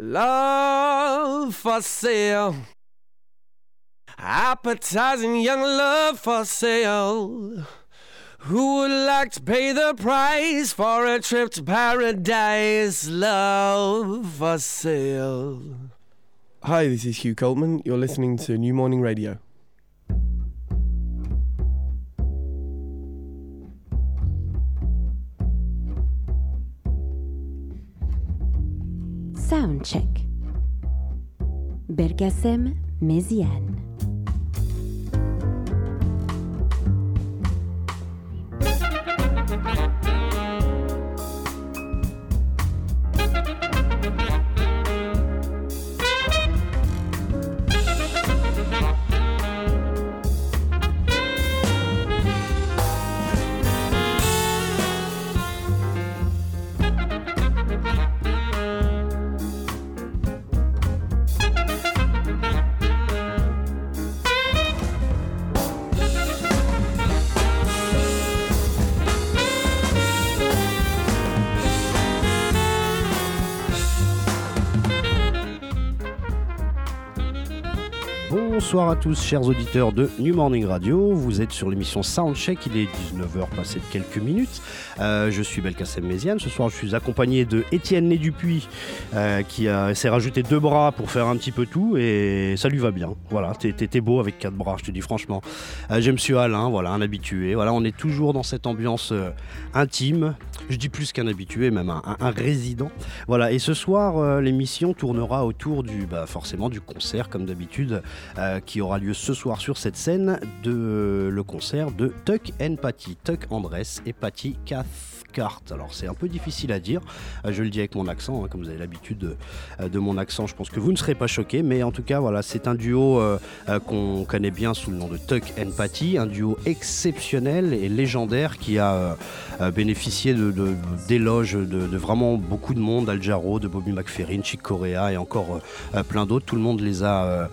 Love for sale. Appetizing young love for sale. Who would like to pay the price for a trip to paradise? Love for sale. Hi, this is Hugh Coltman. You're listening to New Morning Radio. ساوند تشيك برجسم مزيان Bonsoir à tous, chers auditeurs de New Morning Radio. Vous êtes sur l'émission Soundcheck. Il est 19h passé de quelques minutes. Euh, je suis Belkacem Méziane. Ce soir, je suis accompagné de Étienne Dupuis euh, qui s'est rajouté deux bras pour faire un petit peu tout. Et ça lui va bien. Voilà, t'es beau avec quatre bras, je te dis franchement. Euh, Monsieur Alain, voilà, un habitué. Voilà, on est toujours dans cette ambiance euh, intime. Je dis plus qu'un habitué, même un, résident. Voilà, et ce soir, l'émission tournera autour du, bah, forcément, du concert, comme d'habitude. Qui aura lieu ce soir sur cette scène de le concert de Tuck and Patty, Tuck Andress et Patty Cathcart. Alors c'est un peu difficile à dire, euh, je le dis avec mon accent, hein, comme vous avez l'habitude de, de, mon accent, je pense que vous ne serez pas choqués, mais en tout cas voilà, c'est un duo euh, euh, qu'on connaît bien sous le nom de Tuck and Patty, un duo exceptionnel et légendaire qui a euh, bénéficié d'éloges de, de, de, vraiment beaucoup de monde, Al Jarreau, de Bobby McFerrin, Chick Corea et encore plein d'autres. Tout le monde les a,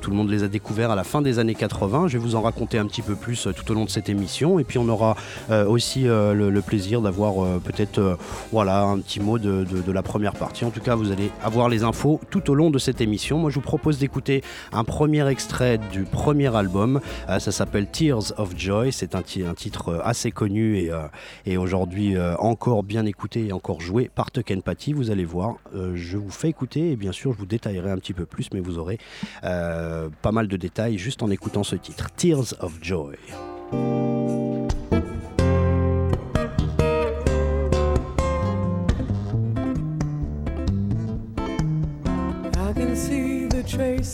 tout le monde les a découverts à la fin des années 80. Je vais vous en raconter un petit peu plus tout au long de cette émission. Et puis on aura euh, aussi euh, le, le, plaisir d'avoir euh, peut-être voilà, un petit mot de, de, la première partie. En tout cas, vous allez avoir les infos tout au long de cette émission. Moi, je vous propose d'écouter un premier extrait du premier album. ça s'appelle Tears of Joy. C'est un, titre assez connu et, et aujourd'hui encore bien écouté et encore joué par Tuck Patty. Vous allez voir, je vous fais écouter et bien sûr, je vous détaillerai un petit peu plus, mais vous aurez pas mal de détails juste en écoutant ce titre, Tears of Joy.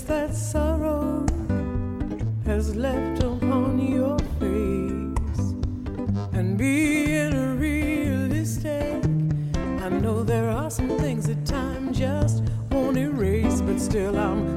That sorrow has left upon your face. And being realistic I know there are some things that time just won't erase but still I'm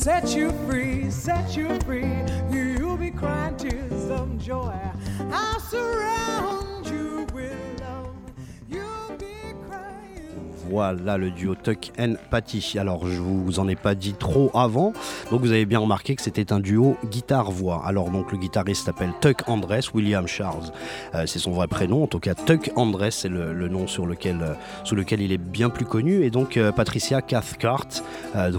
set you free, set you free. You'll be crying tears of joy. I'll surround you with love. You'll be crying. Voilà le duo Tuck and Patty. Alors je vous en ai pas dit trop avant, donc vous avez bien remarqué que c'était un duo guitare-voix. Alors donc le guitariste s'appelle Tuck Andress, William Charles, euh, c'est son vrai prénom. En tout cas Tuck Andress c'est le, nom sur lequel, euh, sous lequel il est bien plus connu. Et donc euh, Patricia Cathcart,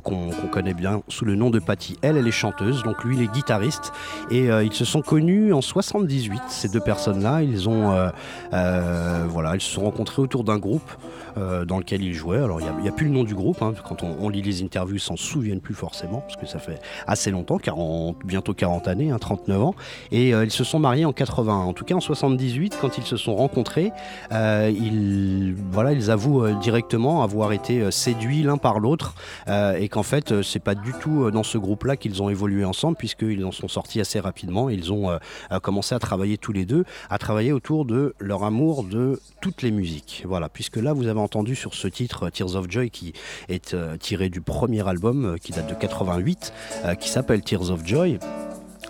qu'on connaît bien sous le nom de Patty. Elle, elle est chanteuse, donc lui il est guitariste. Et ils se sont connus en 78. Ces deux personnes-là, ils ont, voilà, ils se sont rencontrés autour d'un groupe dans lequel ils jouaient. Alors, il n'y a, plus le nom du groupe. hein. Quand on, lit les interviews, ils s'en souviennent plus forcément, parce que ça fait assez longtemps, 40, bientôt 40 années, hein, 39 ans. Et euh, ils se sont mariés en 80. En tout cas, en 78, quand ils se sont rencontrés, euh, ils, voilà, ils avouent euh, directement avoir été séduits l'un par l'autre, et qu'en fait, c'est pas du tout dans ce groupe-là qu'ils ont évolué ensemble, puisqu'ils en sont sortis assez rapidement. Ils ont commencé à travailler tous les deux, à travailler autour de leur amour de toutes les musiques. Voilà, puisque là, vous avez entendu sur ce titre Tears of Joy qui est euh, tiré du premier album euh, qui date de 88, euh, qui s'appelle Tears of Joy.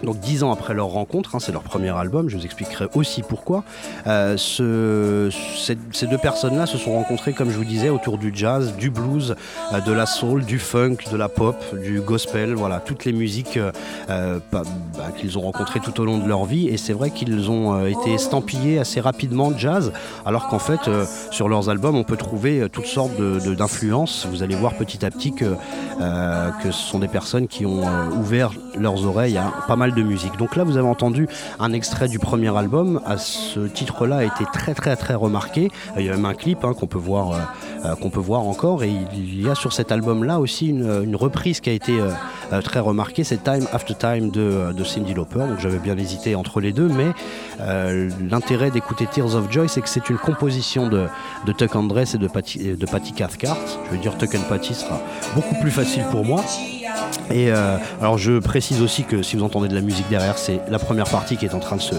Donc dix ans après leur rencontre, hein, c'est leur premier album, je vous expliquerai aussi pourquoi. Euh, ce- ces, deux personnes-là se sont rencontrées, comme je vous disais, autour du jazz, du blues, euh, de la soul, du funk, de la pop, du gospel, voilà, toutes les musiques euh, bah, bah, qu'ils ont rencontrées tout au long de leur vie. Et c'est vrai qu'ils ont été estampillés assez rapidement jazz, alors qu'en fait, sur leurs albums, on peut trouver toutes sortes d'influences. Vous allez voir petit à petit que, ce sont des personnes qui ont ouvert leurs oreilles à pas mal de musique. Donc là, vous avez entendu un extrait du premier album. À ce titre-là a été très très très remarqué. Il y a même un clip hein, qu'on peut voir, euh, euh, qu'on peut voir encore. Et il y a sur cet album-là aussi une, reprise qui a été euh, euh, très remarquée. C'est Time After Time de, de Cindy Lauper. Donc j'avais bien hésité entre les deux, mais euh, l'intérêt d'écouter Tears of Joy, c'est que c'est une composition de, de Tuck Andress et de Patty, de Patty Cathcart. Je veux dire Tuck and Patty sera beaucoup plus facile pour moi. Et euh, alors je précise aussi que si vous entendez de la musique derrière, c'est la première partie qui est en train de se,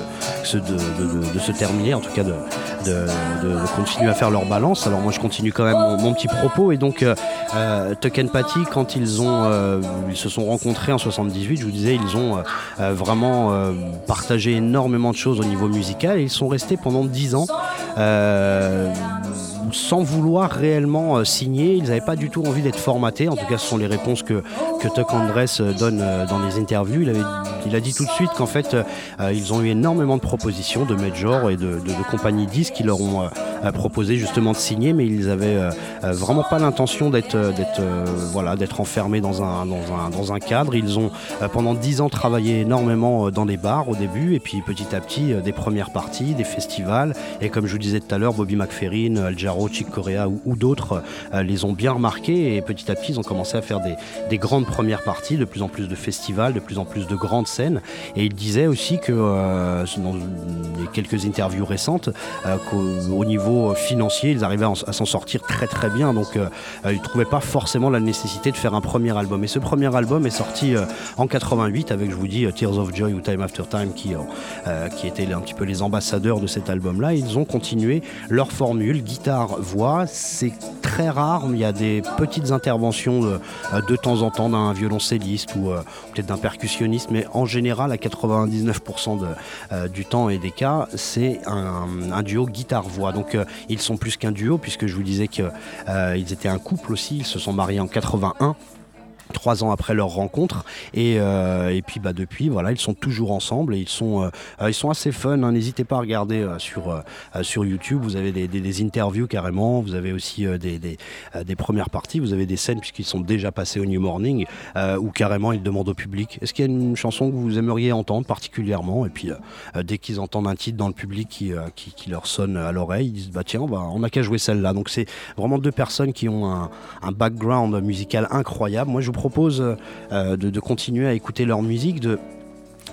de, se terminer, en tout cas de, de- continuer à faire leur balance. Alors moi je continue quand même mon, petit propos et donc euh, euh, Tuck Patty quand ils ont euh, ils se sont rencontrés en 78, je vous disais ils ont vraiment partagé énormément de choses au niveau musical et ils sont restés pendant 10 ans. Sans vouloir réellement euh, signer, ils n'avaient pas du tout envie d'être formatés. En tout cas, ce sont les réponses que, que Tuck Andress euh, donne euh, dans les interviews. Il, a dit tout de suite qu'en fait, ils ont eu énormément de propositions de majors et de, compagnies disques qui leur ont proposé justement de signer, mais ils avaient vraiment pas l'intention d'être voilà enfermés dans un, dans un dans un cadre. Ils ont pendant dix ans travaillé énormément dans des bars au début, et puis petit à petit des premières parties, des festivals, et comme je vous disais tout à l'heure, Bobby McFerrin, Al Jarreau, Chick Corea ou, d'autres euh, les ont bien remarqués, et petit à petit ils ont commencé à faire des, des grandes premières parties, de plus en plus de festivals, de plus en plus de grandes scènes. Et il disait aussi que euh, dans les quelques interviews récentes, euh, qu'au au niveau financier, ils arrivaient à, en- à s'en sortir très très bien. Donc ils ne trouvaient pas forcément la nécessité de faire un premier album. Et ce premier album est sorti en 88 avec, je vous dis, Tears of Joy ou Time After Time qui, qui étaient un petit peu les ambassadeurs de cet album-là. Ils ont continué leur formule, guitare, voix. C'est très rare, il y a des petites interventions de, euh, temps en temps d'un violoncelliste ou euh, peut-être d'un percussionniste, mais en général, à 99% de, euh, du temps et des cas, c'est un, duo guitare-voix. Donc ils sont plus qu'un duo, puisque je vous disais qu'ils étaient un couple aussi, ils se sont mariés en 81 trois ans après leur rencontre. Et, euh, et puis bah depuis voilà ils sont toujours ensemble et ils sont euh, ils sont assez fun hein. n'hésitez pas à regarder euh, sur sur YouTube. Vous avez des, interviews carrément. Vous avez aussi des, des, premières parties. Vous avez des scènes puisqu'ils sont déjà passés au New Morning où carrément ils demandent au public est-ce qu'il y a une chanson que vous aimeriez entendre particulièrement? Et puis dès qu'ils entendent un titre dans le public qui, qui, qui leur sonne à l'oreille ils disent bah tiens bah, on n'a qu'à jouer celle-là. Donc c'est vraiment deux personnes qui ont un, un background musical incroyable. Moi je vous propose euh, de, continuer à écouter leur musique, de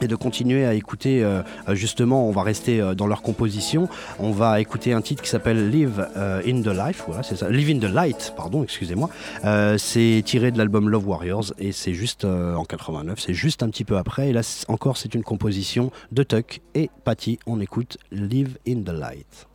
et de continuer à écouter euh, justement on va rester euh, dans leur composition. On va écouter un titre qui s'appelle Live in the Life. Voilà Live in the Light pardon excusez-moi. C'est tiré de l'album Love Warriors et c'est juste en 89 c'est juste un petit peu après. Et là encore c'est une composition de Tuck et Patty. On écoute Live in the Light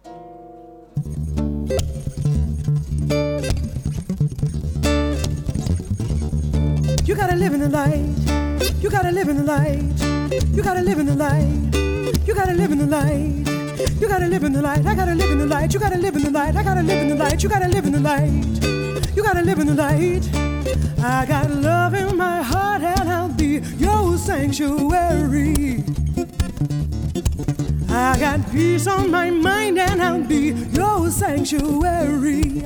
You gotta live in the light. You gotta live in the light. You gotta live in the light. You gotta live in the light. You gotta live in the light. I gotta live in the light. You gotta live in the light. I gotta live in the light. You gotta live in the light. You gotta live in the light. I got love in my heart and I'll be your sanctuary. I got peace on my mind and I'll be your sanctuary.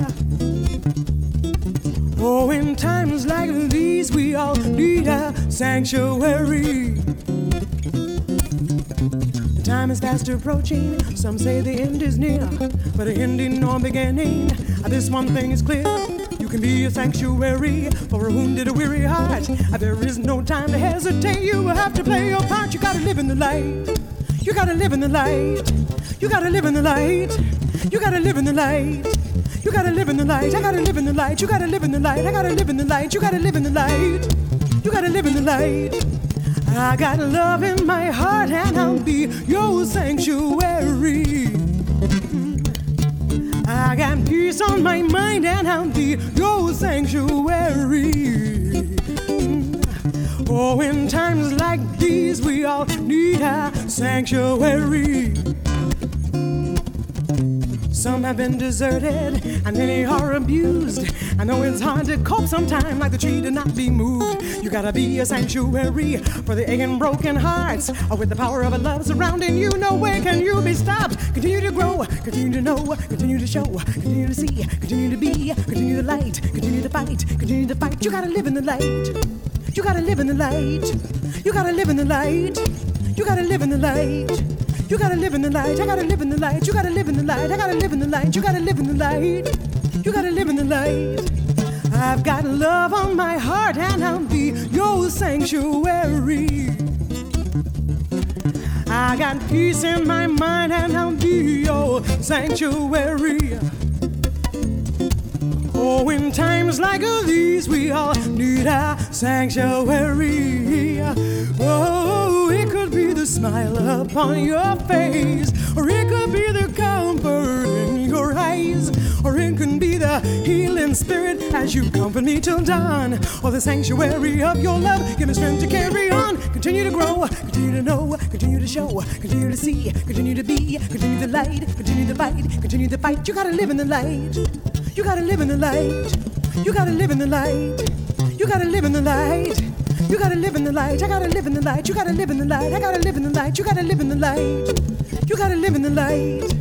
Oh, in times like these, we all need a sanctuary. The time is fast approaching. Some say the end is near, but the ending or beginning. Uh, this one thing is clear. You can be a sanctuary for a wounded, weary heart. Uh, there is no time to hesitate. You will have to play your part. You gotta live in the light. You gotta live in the light. You gotta live in the light. You gotta live in the light. You gotta live in the light. I gotta live in the light. You gotta live in the light. I gotta live in the light. You gotta live in the light. You gotta live in the light. I got love in my heart and I'll be your sanctuary. I got peace on my mind and I'll be your sanctuary. Oh, in times like these, we all need a sanctuary. Some have been deserted and many are abused. I know it's hard to cope sometimes, like the tree to not be moved. You gotta be a sanctuary for the aching, broken hearts. Or with the power of a love surrounding you, no way can you be stopped. Continue to grow, continue to know, continue to show, continue to see, continue to be, continue to light, continue to fight, continue to fight. You gotta live in the light. You gotta live in the light. You gotta live in the light. You gotta live in the light. You gotta live in the light. I gotta live in the light. You gotta live in the light. I gotta live in the light. You gotta live in the light. You gotta live in the light. I've got love on my heart and I'll be your sanctuary. I got peace in my mind and I'll be your sanctuary. Oh, in times like these, we all need a sanctuary. Oh, could be the smile upon your face, or it could be the comfort in your eyes, or it could be the healing spirit as you comfort me till dawn, or the sanctuary of your love. Give me strength to carry on, continue to grow, continue to know, continue to show, continue to see, continue to be, continue to light, continue to fight, continue to fight. You gotta live in the light. You gotta live in the light. You gotta live in the light. You gotta live in the light. You gotta live in the light. I gotta live in the light. You gotta live in the light. I gotta live in the light. You gotta live in the light. You gotta live in the light.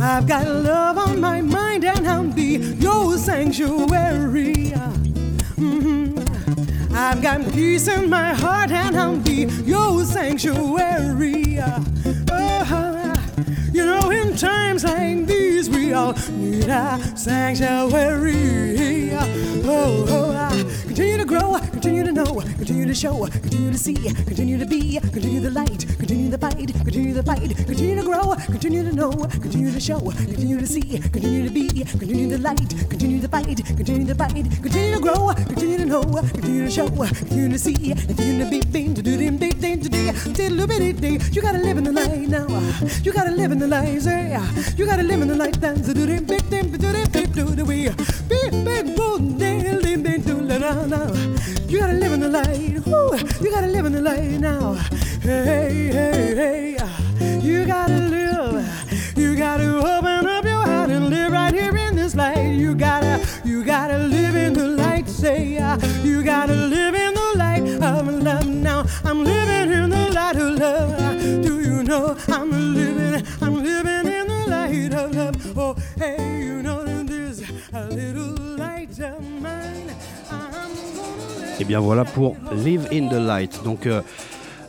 I've got love on my mind and I'll be your sanctuary. Mhm. I've got peace in my heart and I'll be your sanctuary. Oh, you know, in times like these, we all need a sanctuary. Oh, oh, continue to grow, continue to know, continue to show, continue to see, continue to be, continue the light, continue the fight, continue the fight, continue to grow, continue to know, continue to show, continue to see, continue to be, continue the light, continue the fight, continue the fight, continue to grow, continue to know, continue to show, continue to see, continue to be, be, to do them, be, be, to do, diddle, bitty, day. You gotta live in the light now. You gotta live in the light, say. You gotta live in the light, dance, do them, big, them, do them, big, do the way. Big, big, boom, diddle, dim, dim, do, la, la. You gotta live in the light. Woo. You gotta live in the light now. Hey, hey, hey. You gotta live. You gotta open up your heart and live right here in this light. You gotta, you gotta live in the light. Say, uh, you gotta live in the light of love now. I'm living in the light of love. Do you know I'm living, I'm living in the light of love. Oh, hey, you know that there's a little light of mine. Et bien voilà pour Live in the Light. Donc euh,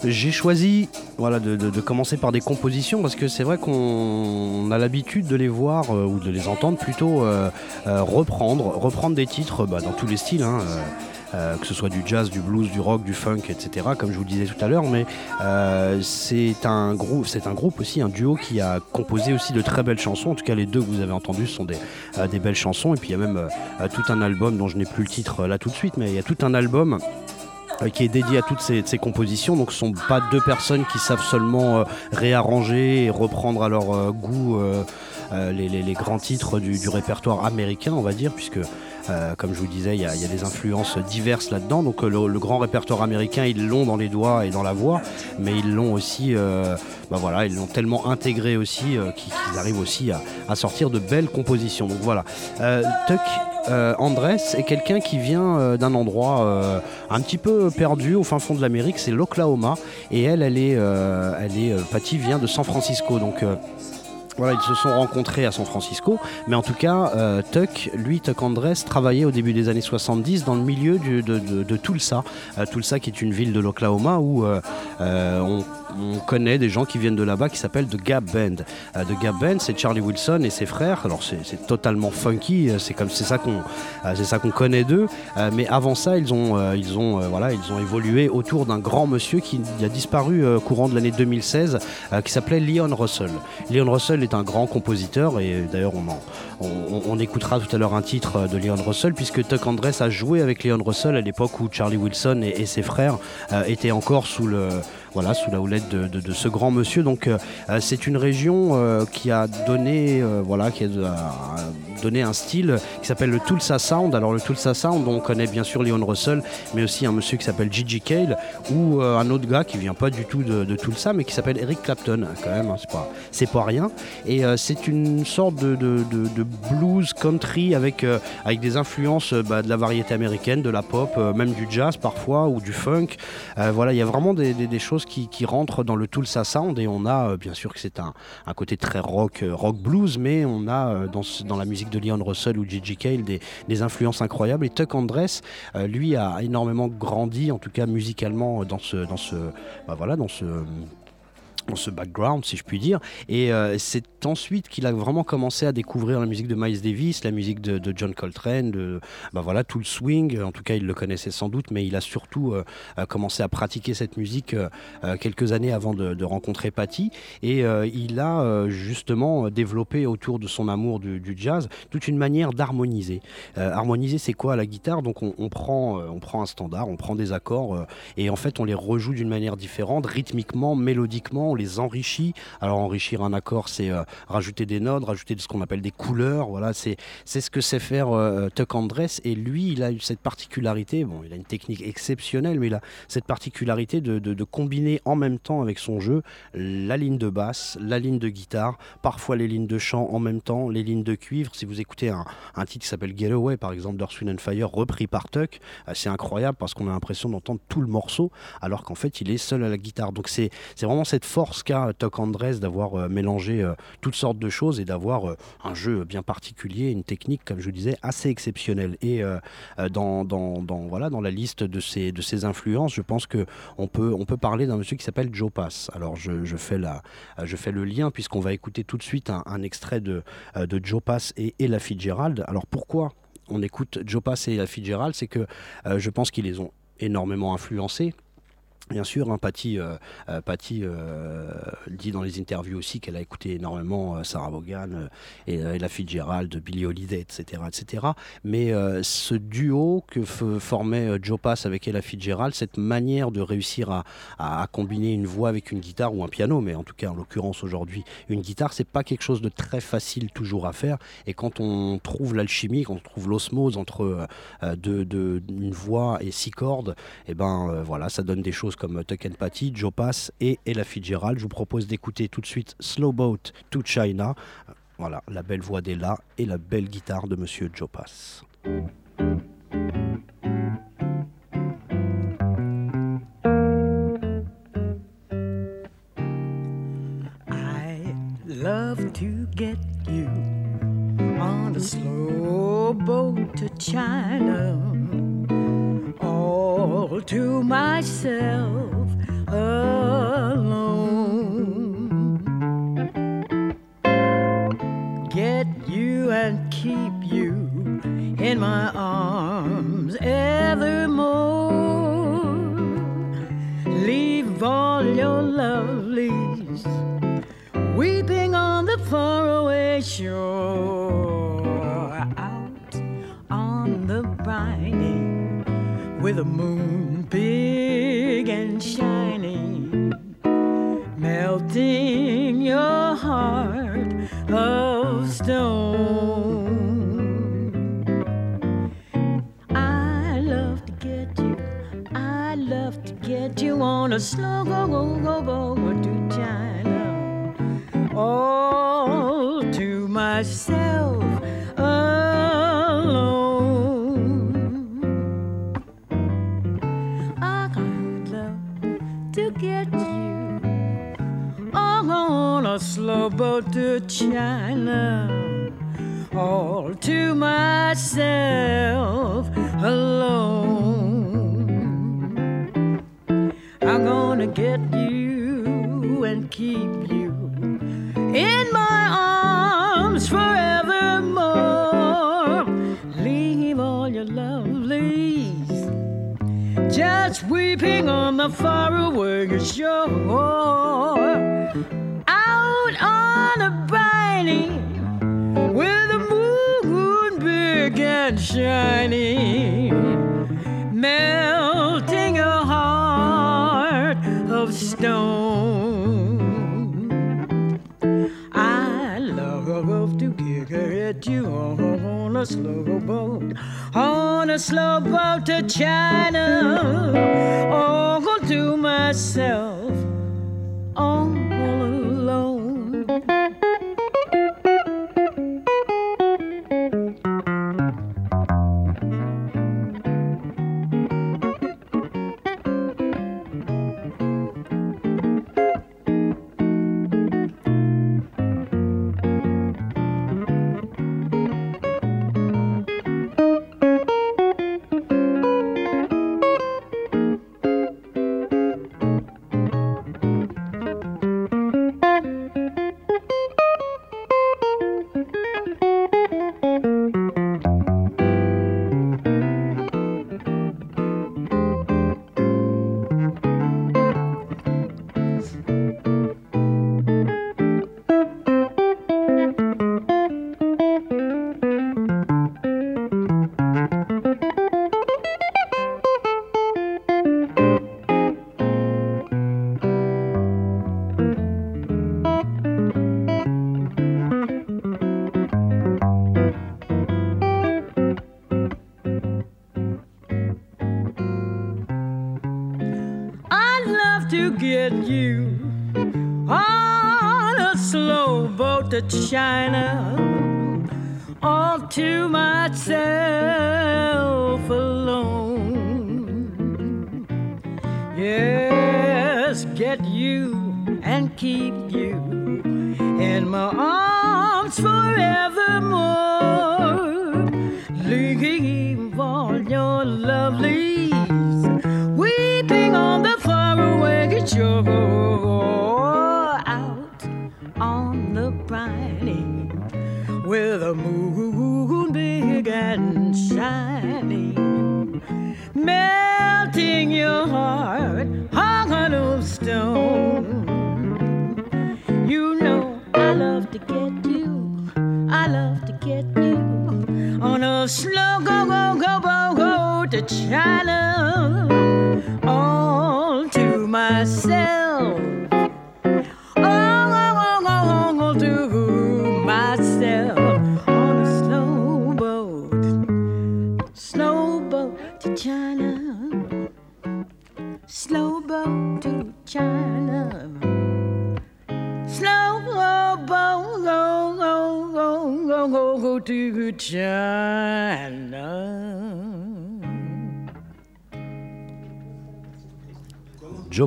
j'ai choisi voilà, de, commencer par des compositions parce que c'est vrai qu'on a l'habitude de les voir euh, ou de les entendre plutôt euh, reprendre, reprendre des titres bah, dans tous les styles. hein, euh, que ce soit du jazz, du blues, du rock, du funk, etc. Comme je vous le disais tout à l'heure, mais euh, c'est un groupe, c'est un groupe aussi, un duo qui a composé aussi de très belles chansons. En tout cas, les deux que vous avez entendus sont des, euh, belles chansons. Et puis il y a même tout un album dont je n'ai plus le titre là tout de suite, mais il y a tout un album qui est dédié à toutes ces, compositions. Donc ce sont pas deux personnes qui savent seulement réarranger et reprendre à leur goût les, grands titres du répertoire américain, on va dire, puisque euh, comme je vous disais, il y, a- des influences diverses là-dedans. Donc euh, le, grand répertoire américain, ils l'ont dans les doigts et dans la voix, mais ils l'ont aussi, euh, bah voilà, ils l'ont tellement intégré aussi qu'ils arrivent aussi à, sortir de belles compositions. Donc voilà, Tuck Andrés est quelqu'un qui vient d'un endroit un petit peu perdu au fin fond de l'Amérique, c'est l'Oklahoma, et elle, elle est, elle est, Patty vient de San Francisco, donc. Voilà, ils se sont rencontrés à San Francisco, mais en tout cas, euh, Tuck, lui, Tuck Andrés, travaillait au début des années 70 dans le milieu de, Tulsa. Euh, Tulsa, qui est une ville de l'Oklahoma où euh, on, on connaît des gens qui viennent de là-bas qui s'appellent The Gap Band. Euh, The Gap Band, c'est Charlie Wilson et ses frères. Alors c'est totalement funky, euh, c'est comme c'est ça qu'on euh, connaît d'eux. Mais avant ça, ils ont voilà ils ont évolué autour d'un grand monsieur qui a disparu courant de l'année 2016, euh, qui s'appelait Leon Russell. Leon Russell est un grand compositeur et d'ailleurs on, en- on, écoutera tout à l'heure un titre de Leon Russell puisque Tuck Andress a joué avec Leon Russell à l'époque où Charlie Wilson et, ses frères étaient encore sous le voilà sous la houlette de, ce grand monsieur. Donc euh, euh, c'est une région euh, qui a donné voilà qui a donné un style qui s'appelle le Tulsa Sound. Alors le Tulsa Sound, on connaît bien sûr Leon Russell, mais aussi un monsieur qui s'appelle Gigi Cale ou euh, un autre gars qui vient pas du tout de, Tulsa, mais qui s'appelle Eric Clapton quand même. hein, c'est pas pas rien. Et euh, c'est une sorte de, de- blues country avec, euh, avec des influences bah, de la variété américaine, de la pop, même du jazz parfois ou du funk. Voilà, il y a vraiment des, des- des choses qui, qui rentrent dans le Tulsa Sound et on a bien sûr que c'est un, un côté très rock, rock blues, mais on a dans, dans la musique de Leon Russell ou Gigi Cale des, influences incroyables. Et Tuck Andress, euh, lui, a énormément grandi, en tout cas musicalement, dans ce, dans bah, dans ce ce background, si je puis dire. Et euh, c'est ensuite qu'il a vraiment commencé à découvrir la musique de Miles Davis, la musique de, John Coltrane, de, bah voilà, tout le swing. En tout cas, il le connaissait sans doute, mais il a surtout euh, euh, commencé à pratiquer cette musique quelques années avant de, rencontrer Patty. Et il a justement développé autour de son amour du, jazz toute une manière d'harmoniser. Harmoniser, c'est quoi la guitare? Donc, on, prend, on prend un standard, on prend des accords, et en fait, on les rejoue d'une manière différente, rythmiquement, mélodiquement, enrichit. Alors, enrichir un accord, c'est euh, rajouter des notes, rajouter ce qu'on appelle des couleurs. Voilà, c'est c'est ce que sait faire euh, Tuck Andress. Et lui, il a eu cette particularité. Bon, il a une technique exceptionnelle, mais il a cette particularité de, de- de combiner en même temps avec son jeu la ligne de basse, la ligne de guitare, parfois les lignes de chant en même temps, les lignes de cuivre. Si vous écoutez un, un titre qui s'appelle Getaway, par exemple, d'Earth, and Fire, repris par Tuck, euh, c'est incroyable parce qu'on a l'impression d'entendre tout le morceau, alors qu'en fait, il est seul à la guitare. Donc, c'est vraiment cette force qu'a euh, Tuck Andress d'avoir euh, mélangé euh, toutes sortes de choses et d'avoir euh, un jeu bien particulier, une technique, comme je disais, assez exceptionnelle. Et dans, voilà, dans la liste de ses, de ses influences, je pense que on peut, on peut parler d'un monsieur qui s'appelle Joe Pass. Alors, je, je, fais, la, je fais le lien puisqu'on va écouter tout de suite un, extrait de, de Joe Pass et Ella Fitzgerald. Alors, pourquoi on écoute Joe Pass et Ella Fitzgerald? C'est que je pense qu'ils les ont énormément influencés. Bien sûr, hein, Patty, euh, euh, euh, dit dans les interviews aussi qu'elle a écouté énormément Sarah Vaughan et, Ella Fitzgerald, Billie Holiday, etc. etc. Mais ce duo que formait Joe Pass avec Ella Fitzgerald, cette manière de réussir à, combiner une voix avec une guitare ou un piano, mais en tout cas en l'occurrence aujourd'hui une guitare, c'est pas quelque chose de très facile toujours à faire. Et quand on trouve l'alchimie, quand on trouve l'osmose entre une voix et six cordes, et ben euh, voilà, ça donne des choses comme Tuck and Patty, Joe Pass et Ella Fitzgerald. Je vous propose d'écouter tout de suite Slow Boat to China. Voilà, la belle voix d'Ella et la belle guitare de Monsieur Joe Pass. To get you on a to China, to myself alone. Get you and keep you in my arms evermore. Leave all your lovelies weeping on the faraway shore. Out on the briny with a moon.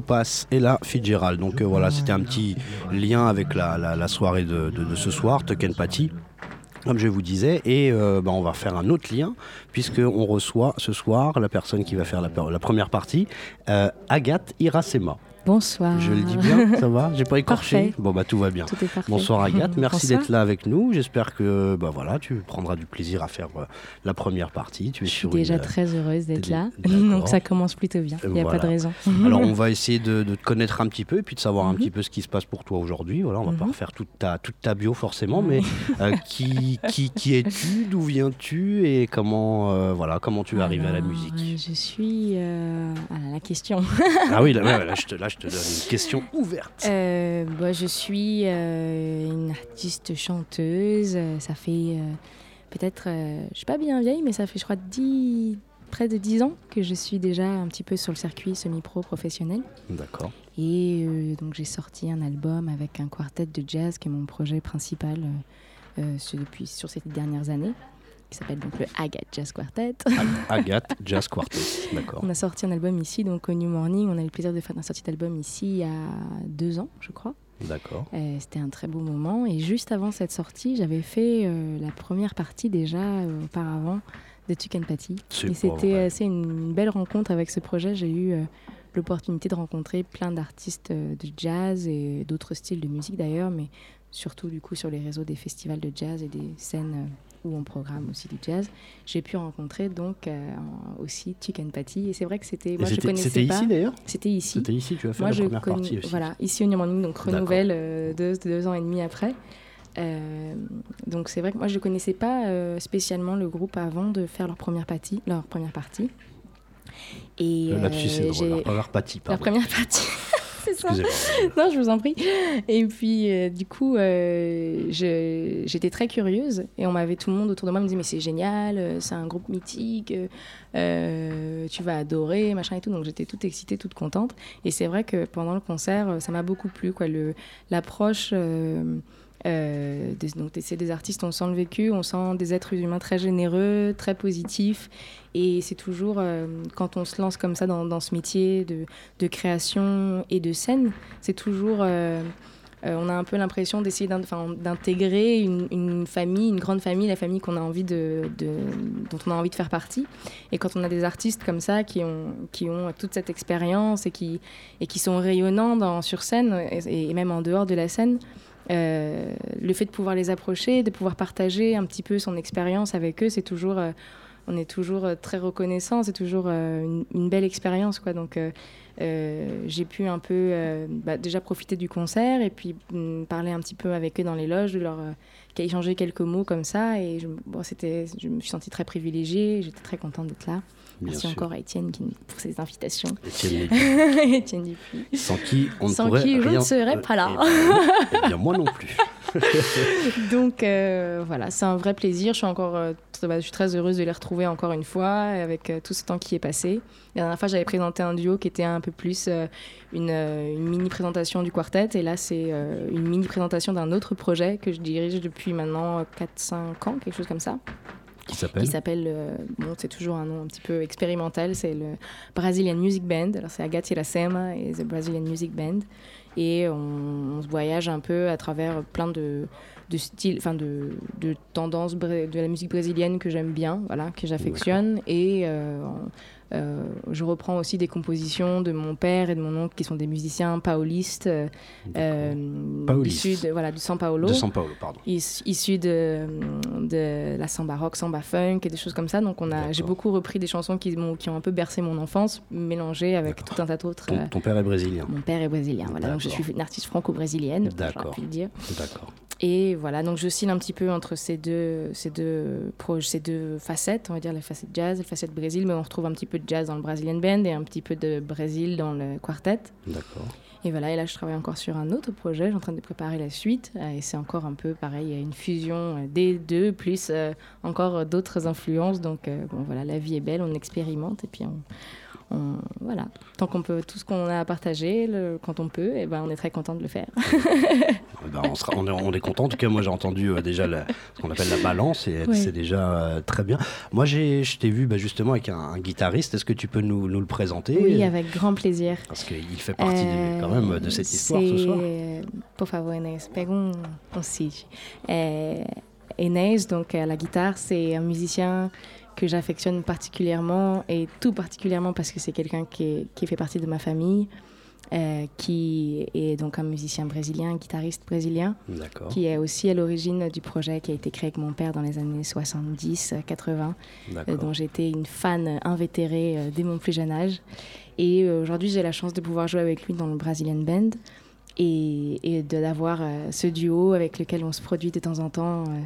Opas et la Fitzgerald. Donc euh, voilà, c'était un petit lien avec la, soirée de, ce soir, Token Patty comme je vous disais, et euh, bah, on va faire un autre lien, puisqu'on reçoit ce soir la personne qui va faire la, première partie, euh, Agathe Irasema. Bonsoir. Je le dis bien, ça va? J'ai pas écorché? Parfait. Bon bah tout va bien. Tout est parfait. Bonsoir Agathe, merci d'être là avec nous. J'espère que bah voilà, tu prendras du plaisir à faire euh, la première partie. Tu es Je suis déjà une- très heureuse d'être là. Donc ça commence plutôt bien. Il n'y a Voilà. pas de raison. Alors on va essayer de, de te connaître un petit peu et puis de savoir un Mhm. petit peu ce qui se passe pour toi aujourd'hui. Voilà, on va pas Mhm. refaire toute ta toute ta bio forcément, mais euh, qui qui qui es-tu? D'où viens-tu? Et comment euh, voilà comment tu es arrivé à la musique? euh, Je suis. euh, ah, la question. Ah oui, là, ouais, là, je te là je te donne une question ouverte. Euh, bah, je suis euh, une artiste chanteuse. Ça fait euh, peut-être, euh, je suis pas bien vieille, mais ça fait je crois 10, près de 10 ans que je suis déjà un petit peu sur le circuit semi-pro professionnel. D'accord. Et donc j'ai sorti un album avec un quartet de jazz qui est mon projet principal sur- depuis sur ces dernières années, qui s'appelle donc le Agathe Jazz Quartet. Agathe Jazz Quartet. D'accord. On a sorti un album ici, donc au New Morning. On a eu le plaisir de faire un sortie d'album ici il y a deux ans, je crois. D'accord. Euh, C'était un très beau moment. Et juste avant cette sortie, j'avais fait euh, la première partie déjà euh, auparavant de Tuck and Patty. Et c'était assez une belle rencontre avec ce projet. J'ai eu l'opportunité de rencontrer plein d'artistes de jazz et d'autres styles de musique d'ailleurs, mais surtout du coup sur les réseaux des festivals de jazz et des scènes où on programme aussi du jazz. J'ai pu rencontrer donc euh, aussi and Patty. Et c'est vrai que c'était. Moi je c'était connaissais c'était pas. ici d'ailleurs? C'était ici. C'était ici, tu as fait Moi, la première connais, partie aussi. voilà, ici au New Morning, donc renouvelle euh, deux, deux ans et demi après. Euh, donc c'est vrai que moi je ne connaissais pas euh, spécialement le groupe avant de faire leur première partie. Leur première partie. Et Le lapsus, c'est euh, drôle. j'ai- La première partie, pardon. première partie. c'est ça. Non, je vous en prie. Et puis, euh, du coup, euh, j'étais très curieuse et on m'avait tout le monde autour de moi me disait mais c'est génial, euh, c'est un groupe mythique, euh, tu vas adorer, machin et tout. Donc j'étais toute excitée, toute contente. Et c'est vrai que pendant le concert, ça m'a beaucoup plu, quoi, l'approche. Euh, des, donc c'est des artistes, on sent le vécu, on sent des êtres humains très généreux, très positifs. Et c'est toujours, euh, quand on se lance comme ça dans, ce métier de, création et de scène, c'est toujours. euh, on a un peu l'impression d'essayer d'intégrer une, famille, une grande famille, la famille qu'on a envie de, dont on a envie de faire partie. Et quand on a des artistes comme ça qui ont, toute cette expérience et qui, sont rayonnants sur scène et même en dehors de la scène, euh, le fait de pouvoir les approcher, de pouvoir partager un petit peu son expérience avec eux, c'est toujours, euh, on est toujours euh, très reconnaissant, c'est toujours une, belle expérience, quoi. Donc, j'ai pu un peu bah, déjà profiter du concert et puis mm, parler un petit peu avec eux dans les loges, de leur échanger quelques mots comme ça. Et je, bon, c'était, je me suis sentie très privilégiée, j'étais très contente d'être là. Bien Merci sûr. encore à Étienne qui, pour ses invitations. Étienne Étienne Dupuis. sans qui on ne Sans pourrait qui je ne serais pas là. Eh bien, eh bien, moi non plus. Donc euh, voilà, c'est un vrai plaisir. Je suis encore, euh, très- bah, je suis très heureuse de les retrouver encore une fois avec euh, tout ce temps qui est passé. La dernière fois, j'avais présenté un duo qui était un peu plus euh, une, euh, une mini présentation du quartet, et là, c'est euh, une mini présentation d'un autre projet que je dirige depuis maintenant 4-5 ans, quelque chose comme ça Qui s'appelle qui s'appelle, euh, bon, c'est toujours un nom un petit peu expérimental, c'est le Brazilian Music Band. Alors c'est Agathe Iracema et The Brazilian Music Band. Et on, se voyage un peu à travers plein de, de styles, enfin de, de tendances de la musique brésilienne que j'aime bien, voilà, que j'affectionne. Et euh, je reprends aussi des compositions de mon père et de mon oncle qui sont des musiciens paolistes, euh, euh, issus de, voilà, du De pardon. is- issus de, de la samba rock, samba funk et des choses comme ça. Donc on a, j'ai beaucoup repris des chansons qui, ont un peu bercé mon enfance, mélangées avec tout un tas d'autres. Ton, euh, ton père est brésilien. mon père est brésilien, voilà. Donc je suis une artiste franco-brésilienne, j'aurais pu le dire. D'accord. Et voilà, donc j'oscille un petit peu entre ces deux, ces deux, ces deux facettes, on va dire la facette jazz et la facette Brésil, mais on retrouve un petit peu de jazz dans le Brazilian Band et un petit peu de Brésil dans le quartet. D'accord. Et voilà, et là je travaille encore sur un autre projet, je suis en train de préparer la suite, euh, et c'est encore un peu pareil, une fusion euh, des deux, plus euh, encore d'autres influences. Donc bon, voilà, la vie est belle, on expérimente, et puis on, on- voilà, tant qu'on peut, tout ce qu'on a à partager, le- quand on peut, et ben on est très content de le faire. Eh ben, on, sera, on, est, on est content. En tout cas, moi, j'ai entendu euh, déjà la- ce qu'on appelle la balance et Oui. c'est déjà euh, très bien. Moi, j'ai, je t'ai vu bah, justement avec un, un guitariste. Est-ce que tu peux nous, nous le présenter? Oui, avec grand plaisir. Parce qu'il fait partie de- Euh, quand même de cette histoire ce soir. Por favor, Inès, pega Cid. Euh, Inès, donc à la guitare, c'est un musicien que j'affectionne particulièrement et tout particulièrement parce que c'est quelqu'un qui, qui fait partie de ma famille. euh, qui est donc un musicien brésilien, un guitariste brésilien, qui est aussi à l'origine du projet qui a été créé avec mon père dans les années 70-80, euh, D'accord. dont j'étais une fan invétérée euh, dès mon plus jeune âge. Et euh, aujourd'hui, j'ai la chance de pouvoir jouer avec lui dans le Brazilian Band et, et d'avoir euh, ce duo avec lequel on se produit de temps en temps euh, euh,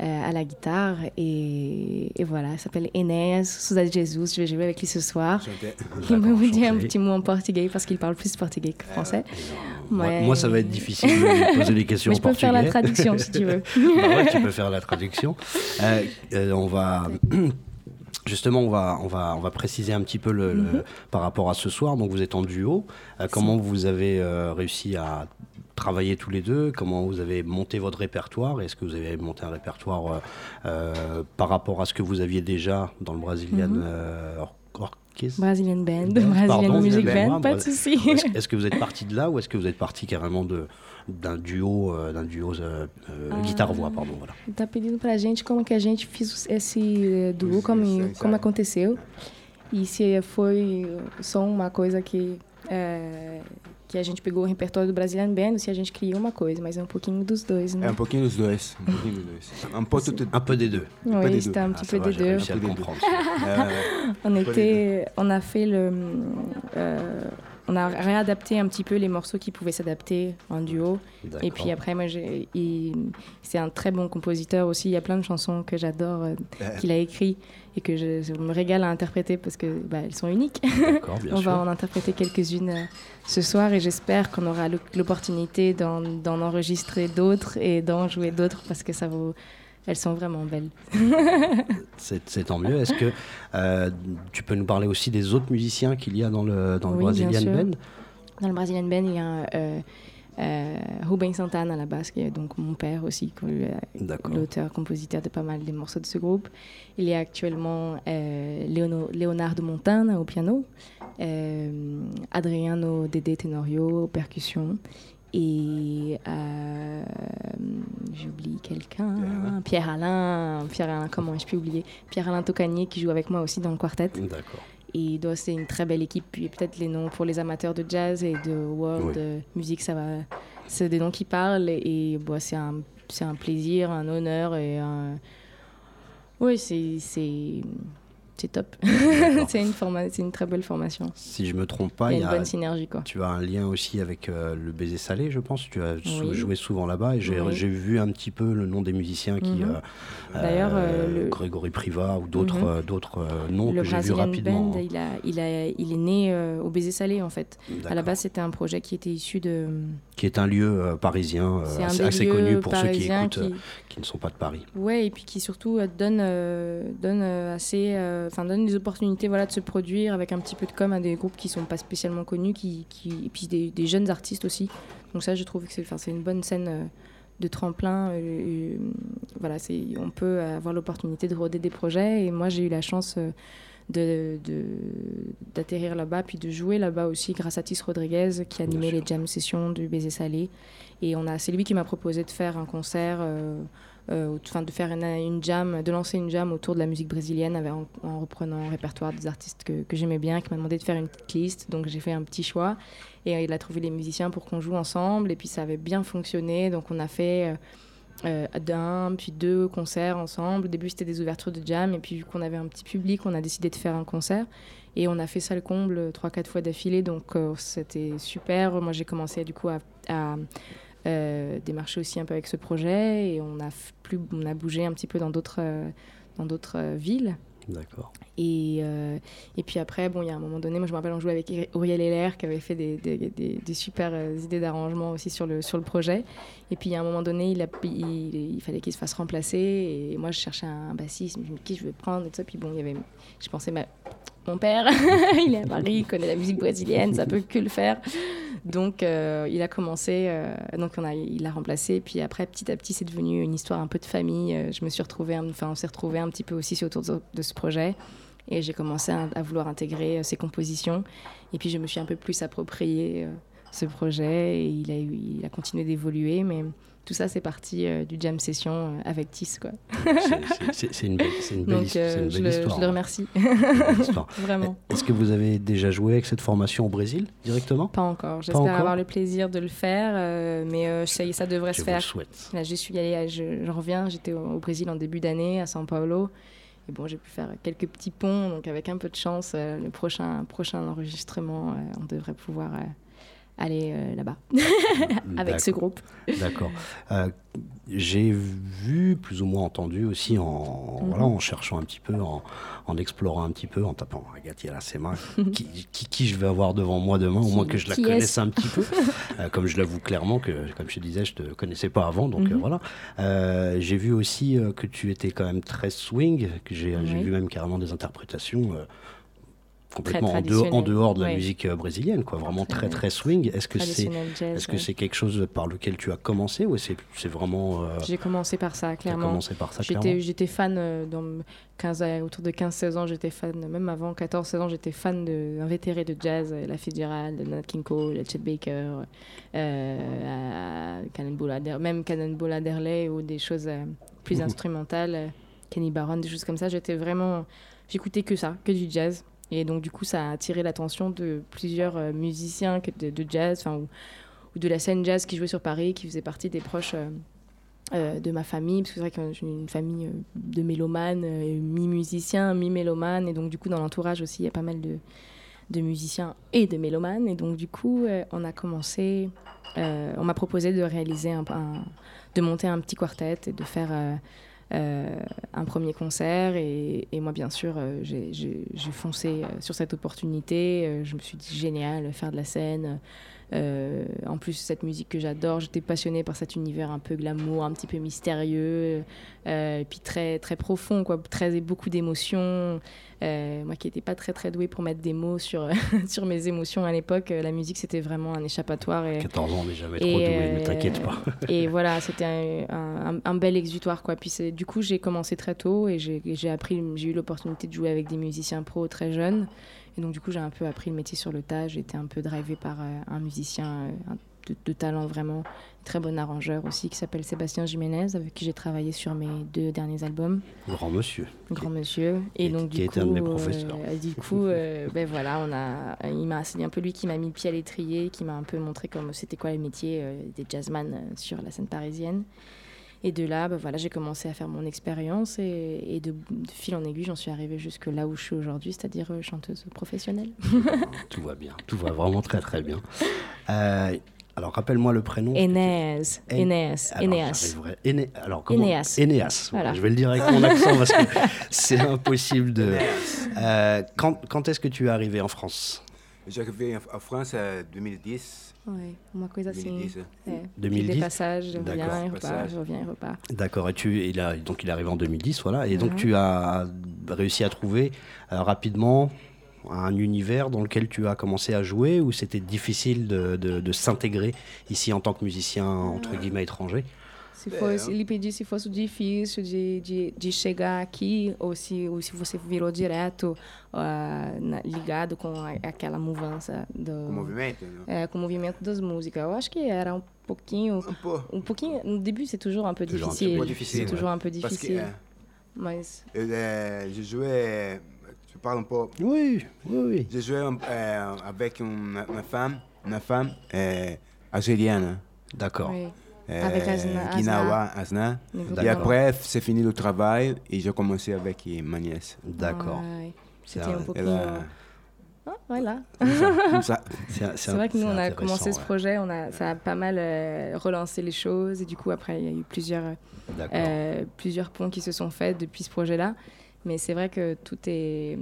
à la guitare. Et, et voilà, il s'appelle Enéas Sousa de Jesus. Je vais jouer avec lui ce soir. Il va vous dire un petit mot en portugais parce qu'il parle plus portugais que français. Moi, Ouais. moi, ça va être difficile de poser des questions Mais je en peux faire la traduction si tu veux. Bah ouais, tu peux faire la traduction. Euh, euh, on va. Justement, on va, on, va, on va préciser un petit peu le, le- Mhm. par rapport à ce soir. Donc, vous êtes en duo. Euh, comment vous avez euh, réussi à travailler tous les deux Comment vous avez monté votre répertoire Est-ce que vous avez monté un répertoire euh, euh, par rapport à ce que vous aviez déjà dans le Brazilian Mhm. euh, or- Orchestra Brazilian Band, Band, Brazilian pardon, Music Band, Band, pas de souci. Est-ce que vous êtes parti de là ou est-ce que vous êtes parti carrément de d'un duo, euh, d'un duo euh, euh, Ah. guitare-voix, pardon, voilà. Tá pedindo pra gente como que a gente fez esse eh, duo, como, como aconteceu. E se foi só uma coisa que, eh, que a gente pegou o repertório do Brazilian Band, ou se a gente criou uma coisa, mas é um pouquinho dos dois, né? É um pouquinho dos dois. Um pouquinho dos dois. Um pouco de... Un peu des deux. Oui, c'était un petit peu des deux. On était, on a fait le, euh, on a réadapté un petit peu les morceaux qui pouvaient s'adapter en duo. Et puis après, moi, c'est un très bon compositeur aussi. Il y a plein de chansons que j'adore euh, qu'il a écrit et que je, je me régale à interpréter parce que bah, elles sont uniques. Bien on sûr. va en interpréter quelques-unes euh, ce soir et j'espère qu'on aura l'o- l'opportunité d'en d'en enregistrer d'autres et d'en jouer d'autres parce que ça vaut. Elles sont vraiment belles. C'est tant mieux. Est-ce que euh, tu peux nous parler aussi des autres musiciens qu'il y a dans le, dans Oui, Brazilian. Band? Dans le Brazilian Band, il y a euh, euh, Ruben Santana à la basse, qui est donc mon père aussi, qui est D'accord. l'auteur-compositeur de pas mal des morceaux de ce groupe. Il y a actuellement Leono- Leonardo Montana au piano, Adriano Dede Tenorio aux percussions. Et euh, j'oublie quelqu'un, Pierre Alain, Pierre Alain, comment ai-je pu oublier? Pierre Alain Tocanier qui joue avec moi aussi dans le quartet. D'accord. Et donc, c'est une très belle équipe. Puis peut-être les noms pour les amateurs de jazz et de world Oui. euh, music, ça va. C'est des noms qui parlent et, bon, c'est un, un plaisir, un honneur et un. Oui, c'est, c'est, top. C'est une une très belle formation. Si je me trompe pas, Il y a une bonne synergie, quoi. tu as un lien aussi avec euh, le baiser salé, je pense. Tu as Oui. joué souvent là-bas et j'ai Oui. vu un petit peu le nom des musiciens qui. Mhm. euh, D'ailleurs, euh, le- Grégory Privat ou d'autres Mhm. euh, d'autres euh, noms Le que j'ai Brazilian rapidement. Band, il, a, il, a, il est né euh, au Baiser Salé, en fait. À la base, c'était un projet qui était issu de. Qui est un lieu euh, parisien euh, assez, connu pour ceux qui écoutent, euh, qui- qui ne sont pas de Paris. Ouais, et puis qui surtout euh, donne, euh, donne euh, assez, euh, enfin donne des opportunités, voilà, de se produire avec un petit peu de com à des groupes qui sont pas spécialement connus, qui, qui et puis des, des jeunes artistes aussi. Donc ça, je trouve que c'est, enfin, une bonne scène euh, de tremplin. euh, voilà, on peut avoir l'opportunité de roder des projets. Et moi, j'ai eu la chance euh, de, de- d'atterrir là-bas, puis de jouer là-bas aussi grâce à Tis Rodriguez qui animait les jam sessions du Baiser Salé. Et on a, c'est lui qui m'a proposé de faire un concert. euh, euh, de faire une, jam, de lancer une jam autour de la musique brésilienne en, en reprenant un répertoire des artistes que, j'aimais bien, qui m'a demandé de faire une petite liste. Donc j'ai fait un petit choix et euh, il a trouvé les musiciens pour qu'on joue ensemble et puis ça avait bien fonctionné. Donc on a fait euh, euh, d'un puis deux concerts ensemble. Au début c'était des ouvertures de jam et puis vu qu'on avait un petit public, on a décidé de faire un concert. Et on a fait ça le comble trois quatre fois d'affilée, donc euh, c'était super. Moi j'ai commencé du coup à euh, démarcher aussi un peu avec ce projet et on a, plus, on a bougé un petit peu dans d'autres euh, dans d'autres euh, villes. D'accord. Et, euh, et puis après, bon, il y a un moment donné, moi je me rappelle, on jouait avec Auriel Heller qui avait fait des, super euh, idées d'arrangement aussi sur le, sur le projet. Et puis à un moment donné, il, a, il, il fallait qu'il se fasse remplacer. Et moi je cherchais un bassiste, je me qui je vais prendre et ça. Puis bon, il y avait, je pensais, mon père, il est à Paris, il connaît la musique brésilienne, ça peut que le faire. Donc euh, il a commencé, donc on a, il l'a remplacé. Et puis après, petit à petit, c'est devenu une histoire un peu de famille. Je me suis retrouvée, enfin on s'est retrouvés un petit peu aussi autour de ce projet. Et j'ai commencé à, à vouloir intégrer euh, ses compositions. Et puis je me suis un peu plus approprié euh, ce projet et il a, eu- il a continué d'évoluer. Mais tout ça, c'est parti euh, du jam session avec Tis. Quoi. C'est- une belle, c'est une belle, Donc euh, une je, belle le, histoire. je le remercie, histoire. vraiment. Est-ce que vous avez déjà joué avec cette formation au Brésil directement? Pas encore. J'espère avoir le plaisir de le faire, euh, mais ça, y est, ça devrait Je se vous le faire. souhaite. Là, j'y suis allée, je, je reviens, j'étais au, au Brésil en début d'année, à São Paulo. Et bon, j'ai pu faire quelques petits ponts, donc avec un peu de chance, euh, le prochain, prochain enregistrement, euh, on devrait pouvoir euh, aller euh, là-bas avec ce groupe. D'accord. Euh, J'ai vu, plus ou moins entendu aussi, en, Mhm. voilà, en cherchant un petit peu, en, en explorant un petit peu, en tapant Agathe Lassema, qui, qui, qui je vais avoir devant moi demain, au moins que je la connaisse un petit peu. Euh, comme je l'avoue clairement, que comme je te disais, je te connaissais pas avant, donc Mhm. voilà. J'ai vu aussi que tu étais quand même très swing, que j'ai j'ai Oui. vu même carrément des interprétations. euh, complètement en dehors, en traditionnelles. dehors de la Ouais. musique euh, brésilienne, quoi, vraiment Très- très swing. Est-ce que c'est ouais. quelque chose par lequel tu as commencé ou c'est vraiment. Euh, J'ai commencé par ça, clairement. commencé par ça, clairement J'étais, fan euh, dans m- 15, à- autour de 15-16 ans, j'étais fan, même avant 14-16 ans, j'étais fan de invétéré de jazz, euh, La Fitzgerald, de Nat King Cole, Chet Baker, à Cannonball Adder- même Cannonball Adderley ou des choses plus instrumentales, Kenny Barron, des choses comme ça. J'étais vraiment, j'écoutais que ça, que du jazz. Et donc du coup, ça a attiré l'attention de plusieurs euh, musiciens de, jazz, ou, ou de la scène jazz qui jouait sur Paris, qui faisait partie des proches. euh, euh, de ma famille, parce que c'est vrai que j'ai une famille de mélomanes, mi-musiciens, mi-mélomanes, et donc du coup dans l'entourage aussi il y a pas mal de, musiciens et de mélomanes, et donc du coup on a commencé, on m'a proposé de réaliser un, de monter un petit quartet et de faire un premier concert, et, moi bien sûr euh, j'ai- foncé euh, sur cette opportunité, Euh, je me suis dit génial, faire de la scène. Euh, en plus, cette musique que j'adore, j'étais passionnée par cet univers un peu glamour, un petit peu mystérieux, euh, et puis très, très profond, quoi, très, beaucoup d'émotions. Euh, moi qui n'étais pas très très douée pour mettre des mots sur, sur mes émotions à l'époque, euh, la musique c'était vraiment un échappatoire. Et, 14 ans, on n'est jamais trop doué, ne euh, t'inquiète pas. et voilà, c'était un, un- un bel exutoire. Quoi. Puis du coup, j'ai commencé très tôt et j'ai j'ai appris, j'ai eu l'opportunité de jouer avec des musiciens pros très jeunes. Et donc, du coup, j'ai un peu appris le métier sur le tas. J'ai été un peu drivée par euh, un musicien euh, de, de talent vraiment, très bon arrangeur aussi, qui s'appelle Sébastien Jiménez, avec qui j'ai travaillé sur mes deux derniers albums. Grand monsieur. Grand monsieur. Et Qui- donc, qui du a coup, un de mes professeurs. euh, du coup, euh, ben voilà, on a, il m'a, c'est un peu lui qui m'a mis le pied à l'étrier, qui m'a un peu montré comme c'était quoi le métier euh, des jazzman sur la scène parisienne. Et de là, ben voilà, j'ai commencé à faire mon expérience et, et de, de fil en aiguille, j'en suis arrivée jusque là où je suis aujourd'hui, c'est-à-dire euh, chanteuse professionnelle. Tout va bien. Tout va vraiment très très bien. Euh, alors, rappelle-moi le prénom. Enéas, En- Enéas, Enéas. Alors, comment. Voilà, Voilà. Je vais le dire avec mon accent parce que c'est impossible de. Euh, quand quand est-ce que tu es arrivé en France? En, en France en 2010. Ouais, uma coisa assim. 2010. hein. É, 2010. Des passages, je reviens, D'accord. il repart, je reviens, il repart. D'accord. Et tu, il a, donc il est arrivé en 2010, voilà. Et donc tu as réussi à trouver euh, rapidement un univers dans lequel tu as commencé à jouer ou c'était difficile de, de- de s'intégrer ici en tant que musicien entre guillemets étranger? Se fosse, ele pedir se fosse difícil de, de, de chegar aqui ou se, ou se você virou direto ah, na- ligado com a- aquela mudança do O movimento, né? é, com o movimento das músicas. Eu acho que era um pouquinho, peu. um pouquinho. No début, c'est toujours un peu Toujours difficile. difficile, C'est ouais. toujours un peu Parce que difficile. Mas euh, je jouais, je parle un peu, Oui, oui, oui. je jouais euh, avec une, une femme, une femme euh, algérienne. D'accord. oui, Avec Asna- Ginawa, Asna. Et après, c'est fini le travail et j'ai commencé avec ma nièce. D'accord. Ouais. C'était un- a- Ah, voilà. C'est vrai que nous, on a commencé ce projet, on a, ça a pas mal euh, relancé les choses. Et du coup, après, il y a eu plusieurs, euh, plusieurs ponts qui se sont faits depuis ce projet-là. Mais c'est vrai que tout est.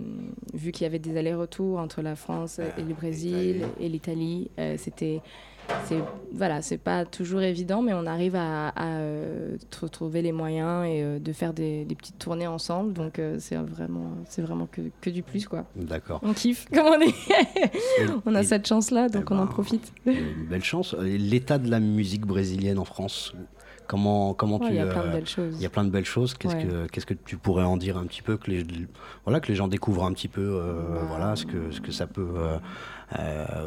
Vu qu'il y avait des allers-retours entre la France et le Brésil et l'Italie, euh, c'était. C'est- Voilà, c'est pas toujours évident, mais on arrive à, à, euh, tr- trouver les moyens et euh, de faire des, des petites tournées ensemble. Donc, euh, c'est vraiment, c'est vraiment que, que du plus, quoi. D'accord. On kiffe, comme on dit. on a Et- cette chance-là, donc Eh on en ben, profite. Une belle chance. L'état de la musique brésilienne en France, comment comment Ouais, tu Il y a plein de belles choses. Il y a plein de belles choses. Qu'est-ce Ouais. que qu'est-ce que tu pourrais en dire un petit peu que les voilà que les gens découvrent un petit peu Bah. voilà ce que ce que ça peut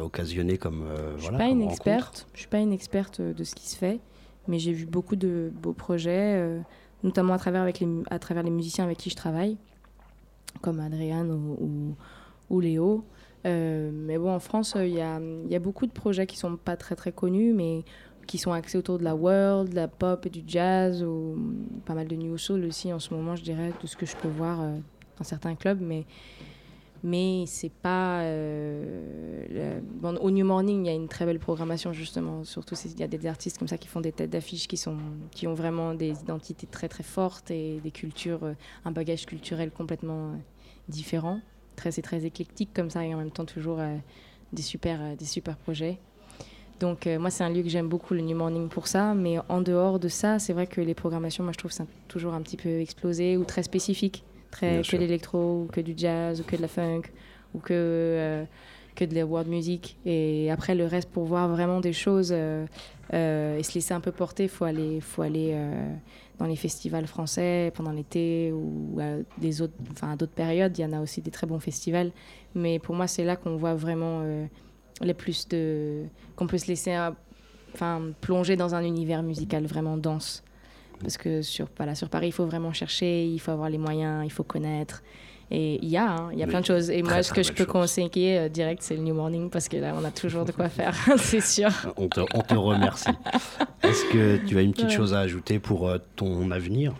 occasionné comme. euh, Je suis voilà, pas comme une experte. Je suis pas une experte euh, de ce qui se fait, mais j'ai vu beaucoup de beaux projets, euh, notamment à travers avec les à travers les musiciens avec qui je travaille, comme Adrien ou, ou, ou Léo. Euh, mais bon, en France, euh, il y, a, il y a beaucoup de projets qui sont pas très très connus, mais qui sont axés autour de la world, de la pop et du jazz, ou pas mal de new soul aussi en ce moment, je dirais, de ce que je peux voir euh, dans certains clubs, mais mais c'est pas euh, au New Morning il y a une très belle programmation justement surtout il y a des artistes comme ça qui font des têtes d'affiche qui sont qui ont vraiment des identités très très fortes et des cultures euh, un bagage culturel complètement euh, différent. Très c'est très éclectique comme ça et en même temps toujours des super des super projets. Donc moi c'est un lieu que j'aime beaucoup le New Morning pour ça. Mais en dehors de ça c'est vrai que les programmations moi je trouve ça toujours un petit peu explosé ou très spécifique très Bien que l'électro ou que du jazz ou que de la funk ou que euh, que de la world music. Et après le reste pour voir vraiment des choses euh, euh, et se laisser un peu porter faut aller faut aller dans les festivals français pendant l'été ou à des autres enfin à d'autres périodes. Il y en a aussi des très bons festivals. Mais pour moi c'est là qu'on voit vraiment les plus de qu'on peut se laisser enfin plonger dans un univers musical vraiment dense parce que sur voilà, sur Paris il faut vraiment chercher il faut avoir les moyens il faut connaître et il y a hein, il y a Oui, plein de choses et très, moi ce que je peux chose. conseiller euh, direct c'est le New Morning parce que là on a toujours de quoi faire c'est sûr On te, on te remercie. Est-ce que tu as une petite Ouais. chose à ajouter pour euh, ton avenir?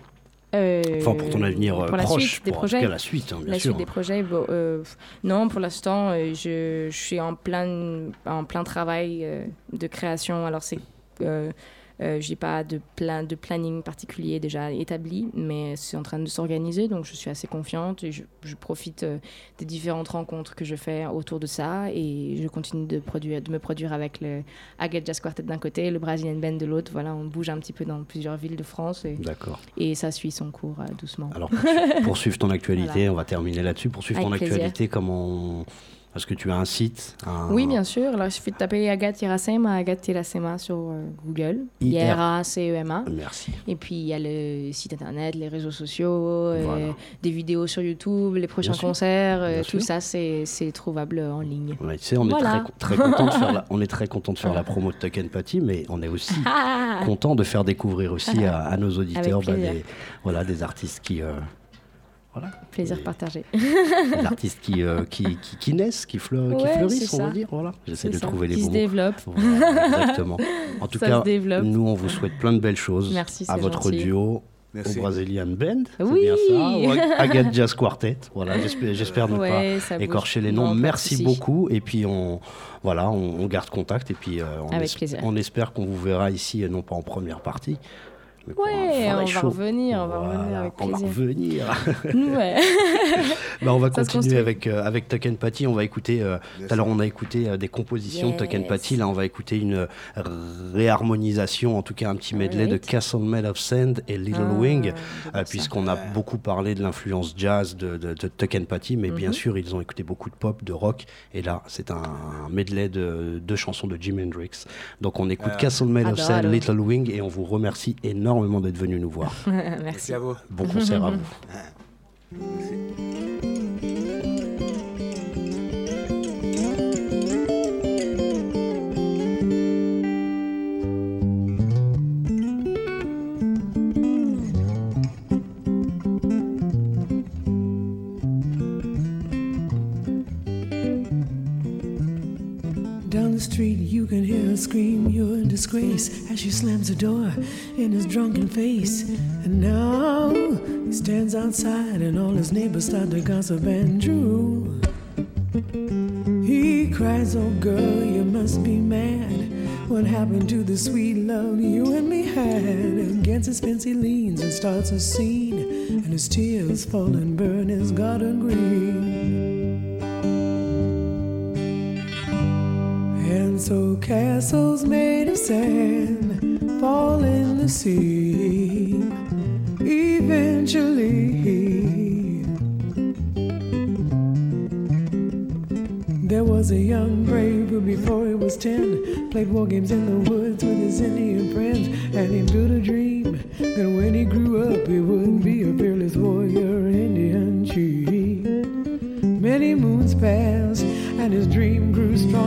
Euh, Enfin, pour ton avenir pour la proche, suite des pour tout projets la suite, hein, bien la sûr. suite des projets bon, euh, non pour l'instant euh, je, je suis en plein en plein travail euh, de création alors c'est euh, euh, j'ai pas de plan de planning particulier déjà établi mais c'est en train de s'organiser donc je suis assez confiante et je, je profite euh, des différentes rencontres que je fais autour de ça et je continue de produire de me produire avec le Agate Jazz Quartet d'un côté le Brazilian Band de l'autre voilà on bouge un petit peu dans plusieurs villes de France et, D'accord. et ça suit son cours euh, doucement Alors, pour, pour suivre ton actualité, on va terminer là-dessus. Pour suivre Avec ton plaisir. actualité, comment. Est-ce que tu as un site un- Oui, bien sûr. Alors, il suffit de taper Agathe Iracema, Agathe sur euh, Google. I-R-A-C-E-M-A. Merci. Et puis, il y a le site internet, les réseaux sociaux, euh, des vidéos sur YouTube, les prochains Bien concerts. euh, tout ça, c'est trouvable en ligne. Ouais, tu sais, on est Voilà. très, très content de faire la, on est très content de faire la promo de Tuck and Patty, mais on est aussi Ah content de faire découvrir aussi à, à nos auditeurs bah, des, voilà, des artistes qui, voilà, Plaisir Et- partagé. des artistes qui, euh, qui, qui, qui naissent, qui, qui fleurissent, on va dire. Voilà, j'essaie de ça. trouver les Qui bons se mots. développe. Voilà, exactement. En tout Ça cas, se développe. nous, on vous souhaite plein de belles choses Merci, à votre gentil. duo. Merci. Au Brazilian Band, c'est Oui. bien ça, Agathe Jazz Quartet. Voilà, j'espère, ne pas Ouais, écorcher les noms. Merci beaucoup. Et puis, on, voilà, on, on garde contact. Et puis, euh, on, Avec plaisir. on espère qu'on vous verra ici, euh, non pas en première partie. Vrai on va show. revenir, on va revenir Voilà, avec On va revenir. Ouais. Bah, on va Ça continuer avec, euh, avec Tuck and Patty. On va écouter. euh, tout à l'heure, on a écouté euh, des compositions de Tuck and. Patty. Là, on va écouter une réharmonisation, en tout cas un petit medley de. Castle Made of Sand et Little Ah, Wing. Euh, puisqu'on a beaucoup parlé de l'influence jazz de, de, de Tuck and Patty, mais bien Mhm. sûr, ils ont écouté beaucoup de pop, de rock, et là, c'est un medley de deux chansons de Jimi Hendrix. Donc, on écoute Ah. Castle Made of Sand. Little Wing, et on vous remercie énormément d'être venu nous voir. Merci. Merci à vous. Bon concert à vous. Down the street, you can hear her scream, disgrace as she slams the door in his drunken face. And now he stands outside, and all his neighbors start to gossip and drew. He cries, Oh, girl, you must be mad. What happened to the sweet love you and me had? Against his fence, he leans and starts a scene, and his tears fall and burn his garden green. So castles made of sand fall in the sea. Eventually, there was a young brave who, before he was ten, played war games in the woods with his Indian friends. And he built a dream that when he grew up, he wouldn't be a fearless warrior, Indian chief. Many moons passed, and his dream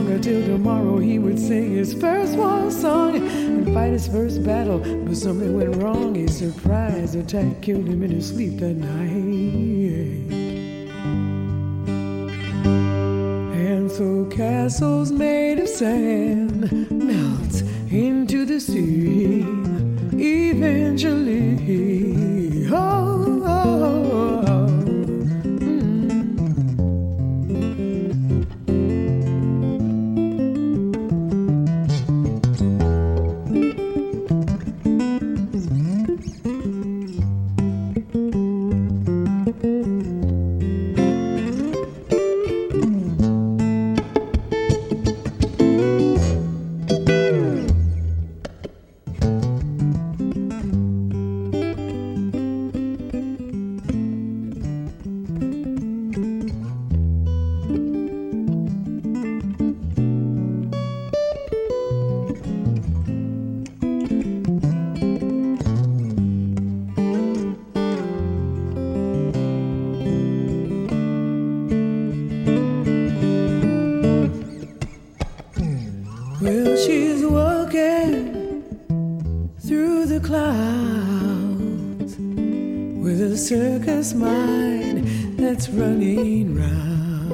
stronger till tomorrow he would sing his first war song and fight his first battle. But something went wrong. A surprise attack killed him in his sleep that night. And so castles made of sand circus mind that's running round.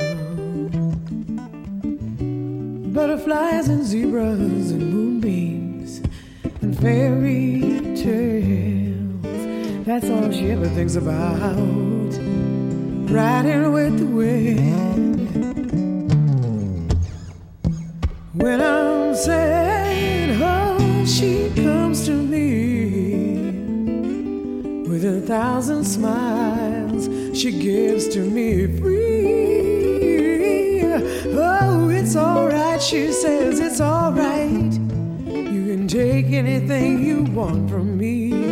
Butterflies and zebras and moonbeams and fairy tales. That's all she ever thinks about. Riding with the wind. When I'm sad, oh, she with a thousand smiles. She gives to me free. Oh, it's alright, she says, it's alright. You can take anything you want from me.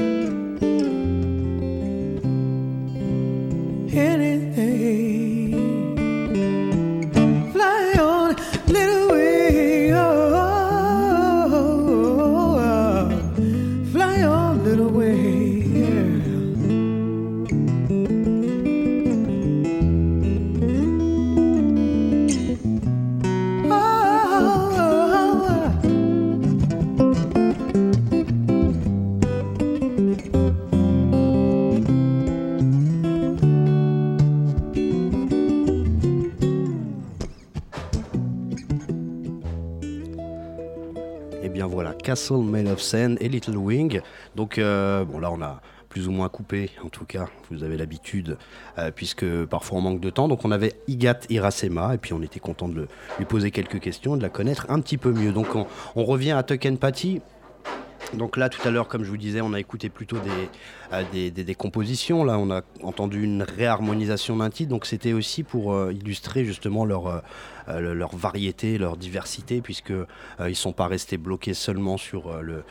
Castle Made of Sand et Little Wing. Donc euh, bon là on a plus ou moins coupé, en tout cas, vous avez l'habitude, euh, puisque parfois on manque de temps. Donc on avait Igat Irasema, et puis on était content de lui poser quelques questions, de la connaître un petit peu mieux. Donc on, on revient à Tuck and Patty. Donc là, tout à l'heure, comme je vous disais, on a écouté plutôt des, des, compositions. Là, on a entendu une réharmonisation d'un titre. Donc c'était aussi pour euh, illustrer justement leur, euh, euh, le- leur variété, leur diversité, puisque euh, ils sont pas restés bloqués seulement sur le,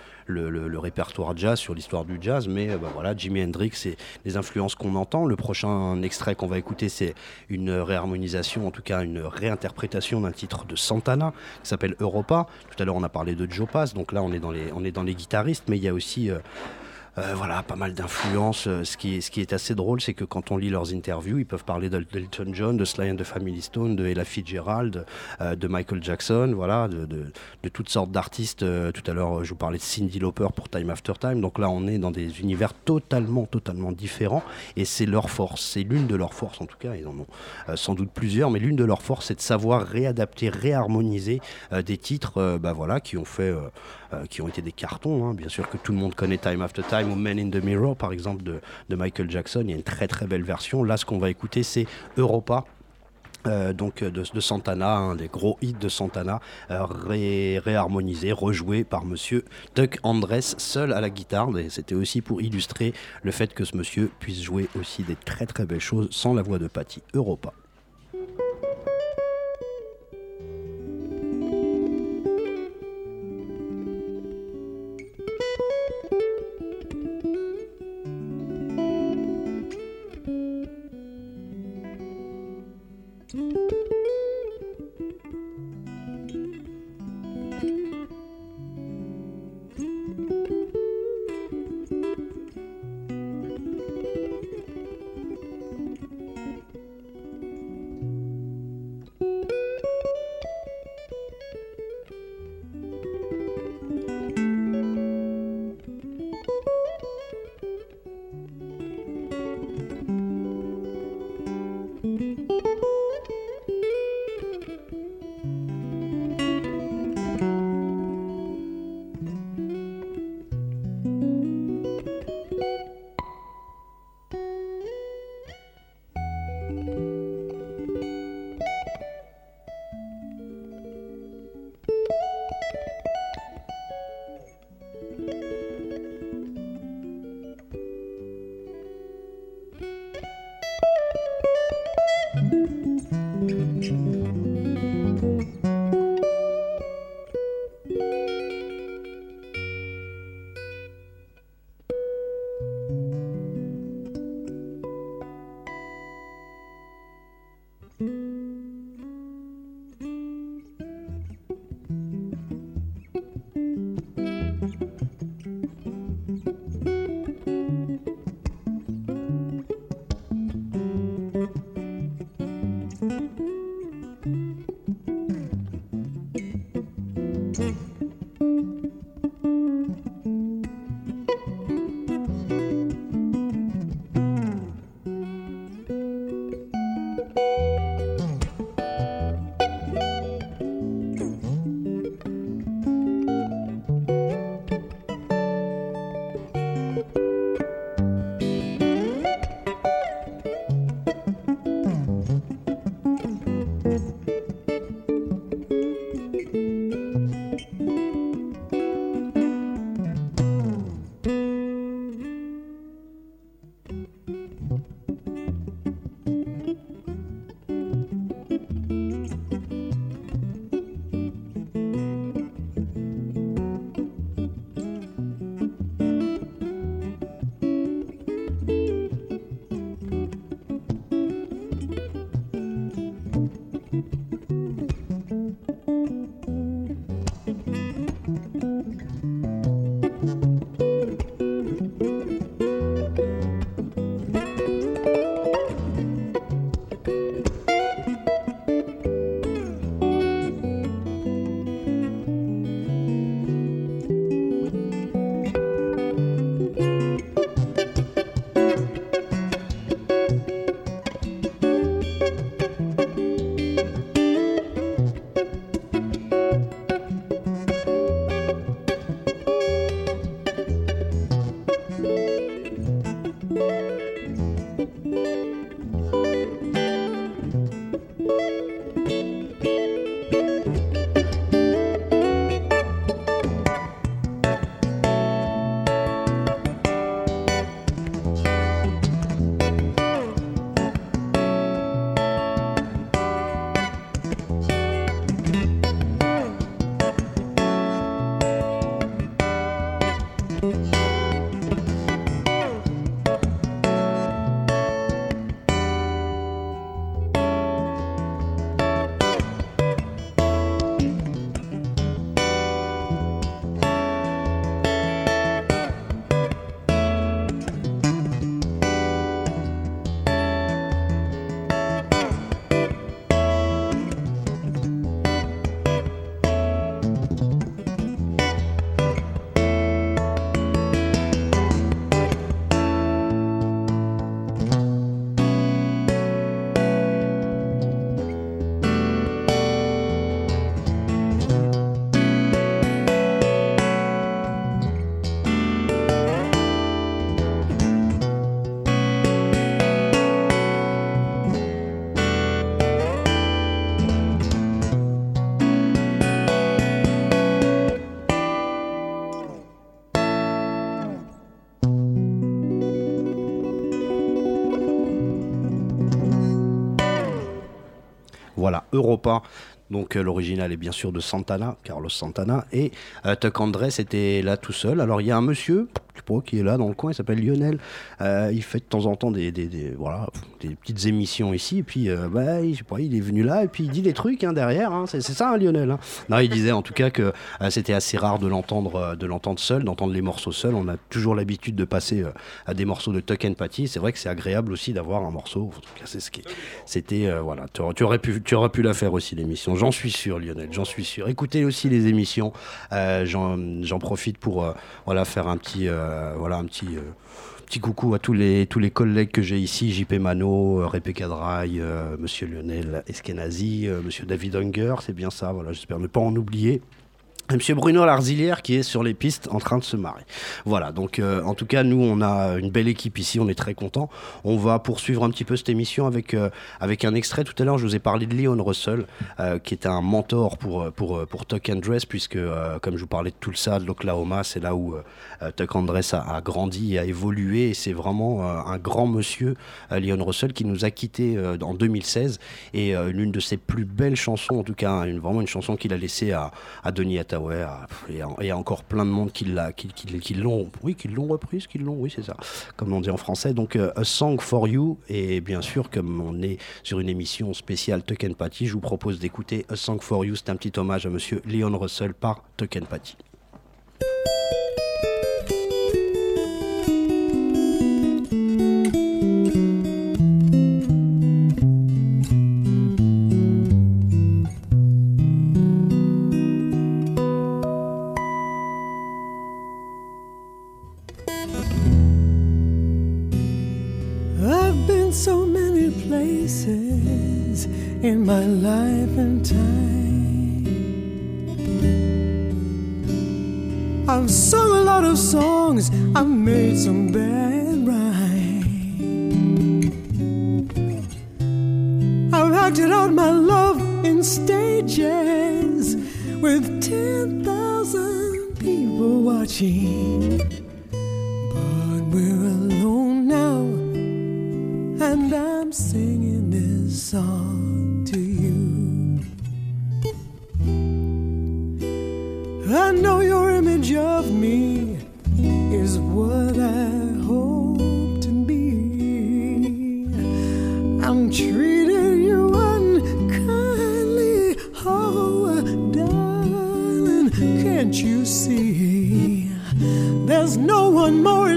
répertoire jazz, sur l'histoire du jazz, mais bah, voilà, Jimi Hendrix et les influences qu'on entend. Le prochain extrait qu'on va écouter, c'est une réharmonisation, en tout cas une réinterprétation d'un titre de Santana qui s'appelle Europa. Tout à l'heure, on a parlé de Joe Pass, donc là, on est dans les, on est dans les guitaristes, mais il y a aussi voilà, pas mal d'influences. Euh, Ce qui, est, assez drôle, c'est que quand on lit leurs interviews, ils peuvent parler d'El- d'Elton John, de Sly and the Family Stone, de Ella Fitzgerald, euh, de Michael Jackson, voilà, de, toutes sortes d'artistes. Euh, tout à l'heure, je vous parlais de Cindy Lauper pour Time After Time. Donc là, on est dans des univers totalement, totalement différents. Et c'est leur force, c'est l'une de leurs forces en tout cas. Ils en ont euh, sans doute plusieurs, mais l'une de leurs forces, c'est de savoir réadapter, réharmoniser euh, des titres, euh, bah voilà, qui ont fait, euh, qui ont été des cartons. hein. Bien sûr que tout le monde connaît Time After Time ou Men in the Mirror, par exemple, de, Michael Jackson. Il y a une très très belle version. Là, ce qu'on va écouter, c'est Europa. euh, donc euh, de, Santana, un des gros hits de Santana, euh, ré- réharmonisé, par monsieur Tuck Andres seul à la guitare. C'était aussi pour illustrer le fait que ce monsieur puisse jouer aussi des très très belles choses sans la voix de Patty. Europa. Europa. Donc euh, l'original est bien sûr de Santana, Carlos Santana. Et euh, Tuck Andrés était là tout seul. Alors il y a un monsieur, qui est là dans le coin, il s'appelle Lionel. Euh, il fait de temps en temps des, des, voilà, des petites émissions ici. Et puis, euh, bah, je sais pas, il est venu là et puis il dit des trucs hein, derrière. hein. C'est ça, hein, Lionel. Non, il disait en tout cas que euh, c'était assez rare de l'entendre de l'entendre seul, d'entendre les morceaux seuls. On a toujours l'habitude de passer à des morceaux de Tuck and Patty. C'est vrai que c'est agréable aussi d'avoir un morceau. En tout cas, c'est ce qui c'était voilà. Tu tu aurais pu tu aurais pu la faire aussi l'émission. J'en suis sûr, Lionel. J'en suis sûr. Écoutez aussi les émissions. J'en profite pour voilà faire un petit euh, voilà un petit euh, Petit coucou à tous les, tous les collègues que j'ai ici, JP Mano, euh, Répé Cadrail, euh, Monsieur Lionel Eskenazi, Monsieur David Unger, c'est bien ça, voilà, j'espère ne pas en oublier. Monsieur Bruno Larzilière qui est sur les pistes en train de se marrer. Voilà, donc euh, en tout cas, nous, on a une belle équipe ici, on est très contents. On va poursuivre un petit peu cette émission avec, euh, avec un extrait. Tout à l'heure, je vous ai parlé de Leon Russell, euh, qui était un mentor pour, euh, pour, euh, pour Tuck and Dress, puisque, euh, comme je vous parlais de Tulsa, de l'Oklahoma, c'est là où Tuck and Dress a, a grandi et a évolué. Et c'est vraiment un grand monsieur, Leon Russell, qui nous a quittés en 2016. Et l'une de ses plus belles chansons, en tout cas, une, vraiment une chanson qu'il a laissée à, à Denis Hathaway, et, à- et à encore plein de monde qui l'a- qui- l'ont oui, qui l'ont reprise, qui l'ont, oui, c'est ça, comme on dit en français. Donc, euh, A Song for You. Et bien sûr, comme on est sur une émission spéciale Tuck and Patty, je vous propose d'écouter A Song for You. C'est un petit hommage à monsieur Leon Russell par Tuck and. In my life and time. I've sung a lot of songs, I've made some bad rhymes. I've acted out my love in stages with 10,000 people watching. But we're alone now, and I'm singing this song image of me is what I hope to be. I'm treating you unkindly, oh darling, can't you see? There's no one more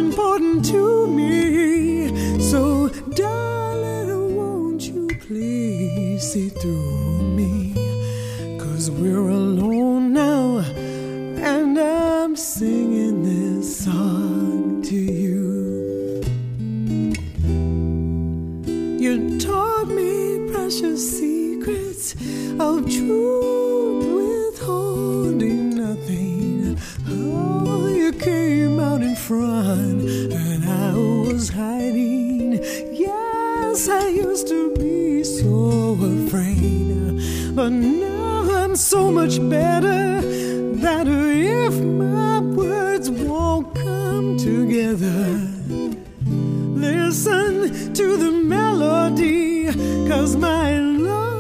but now I'm so much better. That if my words won't come together, listen to the melody, cause my love's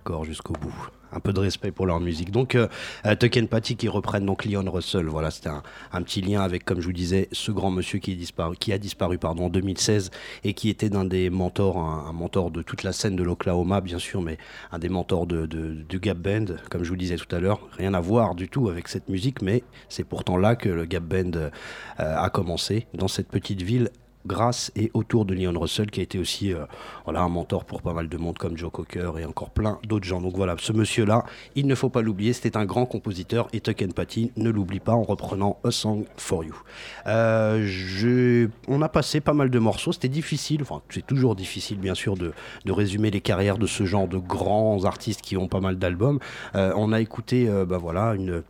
L'accord jusqu'au bout. Un peu de respect pour leur musique. Donc, euh, euh, Tuck Patty qui reprennent donc Leon Russell. Voilà, c'était un, petit lien avec, comme je vous disais, ce grand monsieur qui, a disparu en 2016 et qui était d'un des mentors, un, mentor de toute la scène de l'Oklahoma, bien sûr, mais un des mentors du Gap Band, comme je vous disais tout à l'heure. Rien à voir du tout avec cette musique, mais c'est pourtant là que le Gap Band euh, a commencé, dans cette petite ville grâce et autour de Leon Russell qui a été aussi euh, voilà, un mentor pour pas mal de monde comme Joe Cocker et encore plein d'autres gens. Donc voilà, ce monsieur-là, il ne faut pas l'oublier, c'était un grand compositeur et Tuck and Patty ne l'oublie pas en reprenant A Song for You. Euh, On a passé pas mal de morceaux, c'était difficile, enfin c'est toujours difficile bien sûr de, de résumer les carrières de ce genre de grands artistes qui ont pas mal d'albums. Euh, on a écouté bah voilà, une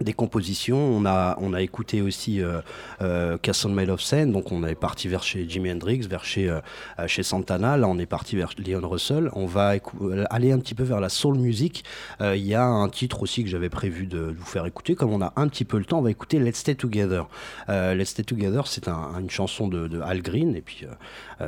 des compositions. On a, on a écouté aussi euh, euh, Castle Made of Sand, donc on est parti vers chez Jimi Hendrix, vers chez, euh, euh, chez Santana, là on est parti vers Leon Russell. On va aller un petit peu vers la soul music. Il y a un titre aussi que j'avais prévu de, vous faire écouter. Comme on a un petit peu le temps, on va écouter Let's Stay Together. Let's Stay Together, c'est un- une chanson de, de Al Green, et puis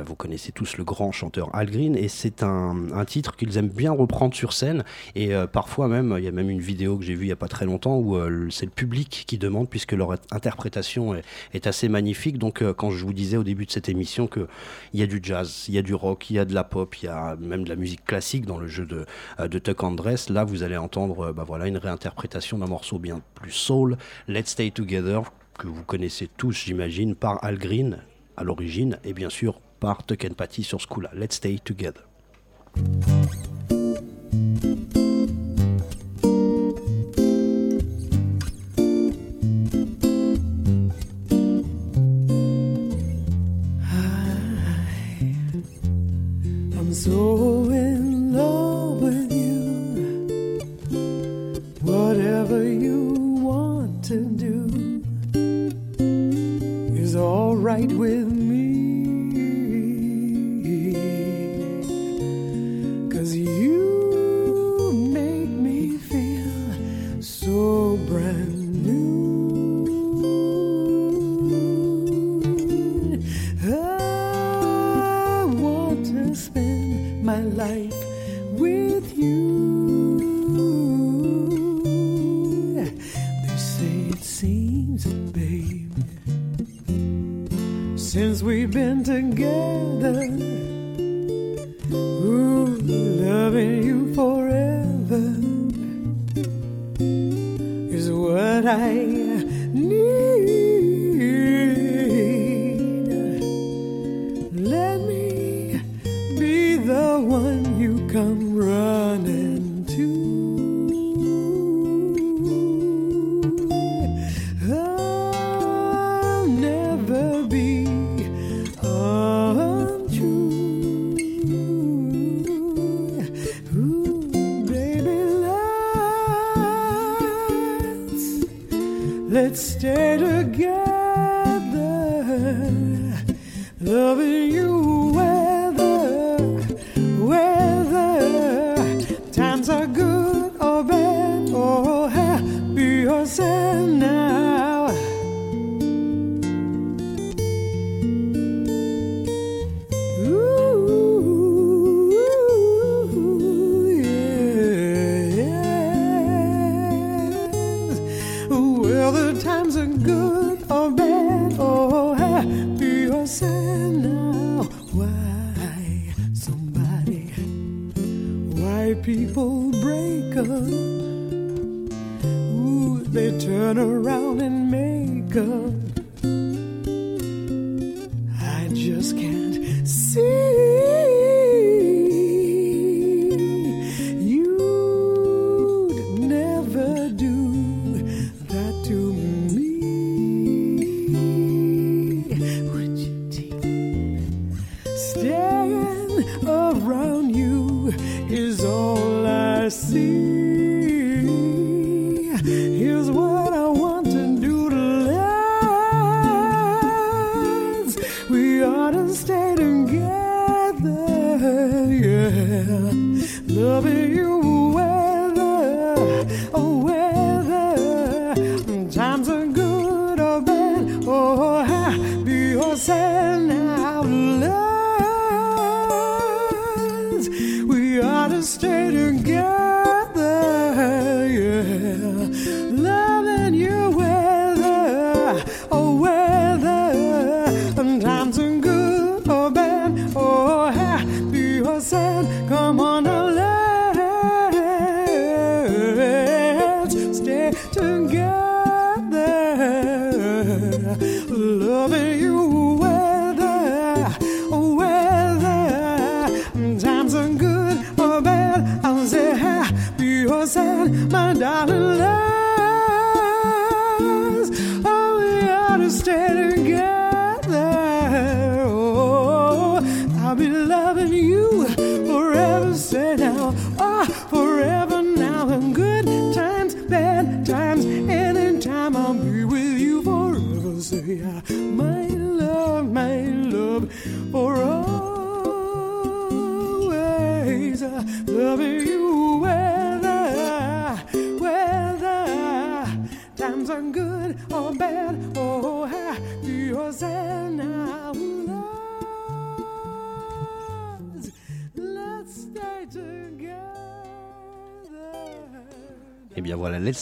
vous connaissez tous le grand chanteur Al Green, et c'est un, un titre qu'ils aiment bien reprendre sur scène. Et parfois même, il y a même une vidéo que j'ai vue il n'y a pas très longtemps où c'est le public qui demande, puisque leur int- interprétation est, est assez magnifique. Donc, euh, quand je vous disais au début de cette émission qu'il y a du jazz, il y a du rock, il y a de la pop, il y a même de la musique classique dans le jeu de, euh, de Tuck Andress, là, vous allez entendre euh, bah, voilà, une réinterprétation d'un morceau bien plus soul, Let's Stay Together, que vous connaissez tous, j'imagine, par Al Green à l'origine, et bien sûr par Tuck and Patty sur ce coup-là. Let's Stay Together. So in love with you. Whatever you want to do is all right with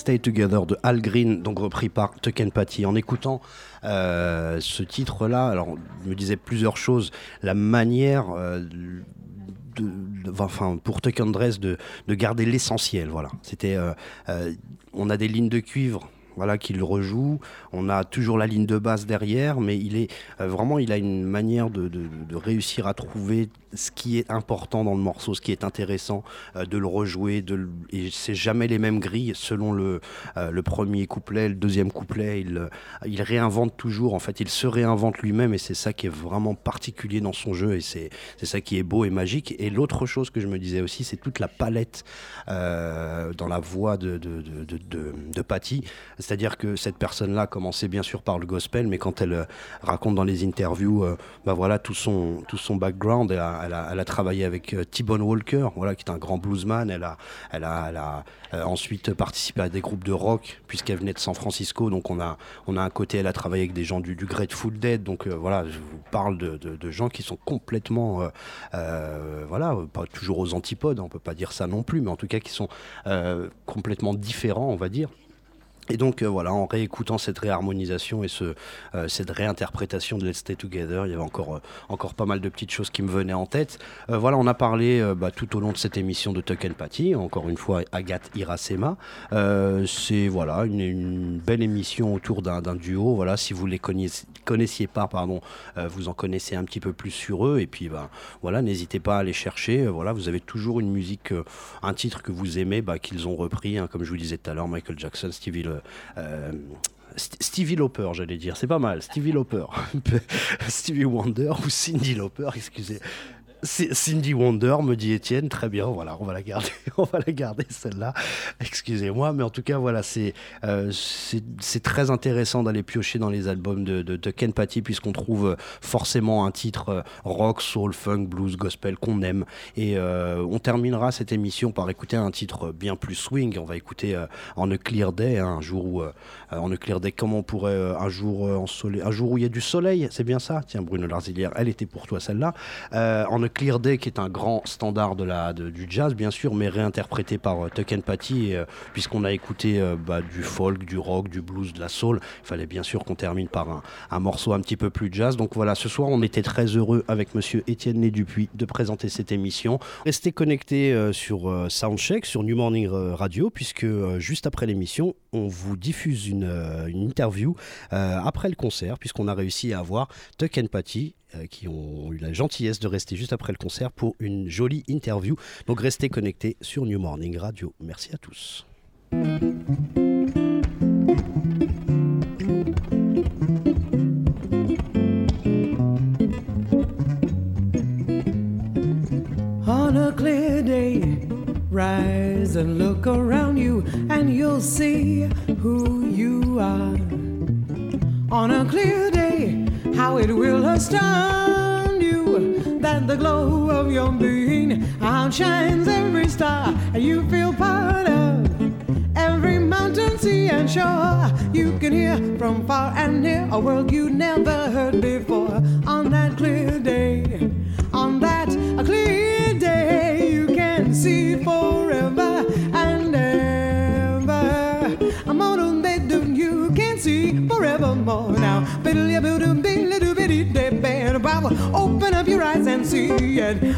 Stay Together de Al Green, donc repris par Tuck and Patty. En écoutant euh, ce titre-là, alors me disais plusieurs choses. La manière euh, enfin, pour Tuck Dress de, de garder l'essentiel. Voilà. C'était, euh, on a des lignes de cuivre. Voilà, qu'il rejoue. On a toujours la ligne de basse derrière, mais il est euh, vraiment, il a une manière de, réussir à trouver ce qui est important dans le morceau, ce qui est intéressant, euh, de le rejouer. De c'est jamais les mêmes grilles selon le, euh, premier couplet, le deuxième couplet. Il, réinvente toujours. En fait, il se réinvente lui-même, et c'est ça qui est vraiment particulier dans son jeu, et c'est ça qui est beau et magique. Et l'autre chose que je me disais aussi, c'est toute la palette dans la voix de, de- de Patty. C'est-à-dire que cette personne-là commençait bien sûr par le gospel, mais quand elle euh, raconte dans les interviews, euh, bah voilà tout son tout son background. Elle a, travaillé avec euh, T-Bone Walker, voilà qui est un grand bluesman. Elle a elle a, euh, ensuite participé à des groupes de rock puisqu'elle venait de San Francisco. Donc on a on a un côté, elle a travaillé avec des gens du, du Grateful Dead. Donc euh, voilà, je vous parle de, de, de gens qui sont complètement voilà pas toujours aux antipodes. On peut pas dire ça non plus, mais en tout cas qui sont complètement différents, on va dire. Et donc euh, voilà, en réécoutant cette réharmonisation et euh, cette réinterprétation de Let's Stay Together, il y avait encore, euh, encore pas mal de petites choses qui me venaient en tête. Voilà, on a parlé bah, tout au long de cette émission de Tuck and Patty, encore une fois Agathe Irasema. C'est voilà, une, belle émission autour d'un duo. Voilà, si vous les connaissiez, connaissiez pas, pardon, vous en connaissez un petit peu plus sur eux. Et puis bah, voilà, n'hésitez pas à aller chercher. Voilà, vous avez toujours une musique, un titre que vous aimez, bah, qu'ils ont repris, hein, comme je vous disais tout à l'heure, Michael Jackson, Stevie, Stevie Lauper, j'allais dire, c'est pas mal, Stevie Lauper, Stevie Wonder ou Cindy Lauper, excusez. Cindy Wonder, me dit Étienne, très bien, voilà, on va la garder, on va la garder celle-là. Excusez-moi, mais en tout cas, voilà, c'est euh, très intéressant d'aller piocher dans les albums de, de, Ken Patty puisqu'on trouve euh, forcément un titre euh, rock, soul, funk, blues, gospel qu'on aime. Et euh, on terminera cette émission par écouter un titre bien plus swing. On va écouter euh, On a Clear Day, hein, un jour où euh, On a Clear Day, comment on pourrait euh, un jour euh, en un jour où il y a du soleil, c'est bien ça? Tiens, Bruno Larzilière, elle était pour toi celle-là. Euh, Clear Day, qui est un grand standard de la, du jazz, bien sûr, mais réinterprété par euh, Tuck and Patty, euh, puisqu'on a écouté euh, bah, du folk, du rock, du blues, de la soul. Il fallait bien sûr qu'on termine par un, un morceau un petit peu plus jazz. Donc voilà, ce soir, on était très heureux avec monsieur Étienne Né Dupuis de présenter cette émission. Restez connectés euh, sur euh, Soundcheck, sur New Morning euh, Radio, puisque euh, juste après l'émission, on vous diffuse une, euh, une interview euh, après le concert, puisqu'on a réussi à avoir Tuck and Patty euh, qui ont eu la gentillesse de rester juste après le concert pour une jolie interview. Donc restez connectés sur New Morning Radio. Merci à tous. Rise and look around you, and you'll see who you are. On a clear day, how it will astound you that the glow of your being outshines every star, and you feel part of every mountain, sea, and shore. You can hear from far and near a world you never heard before. On that clear day, bed.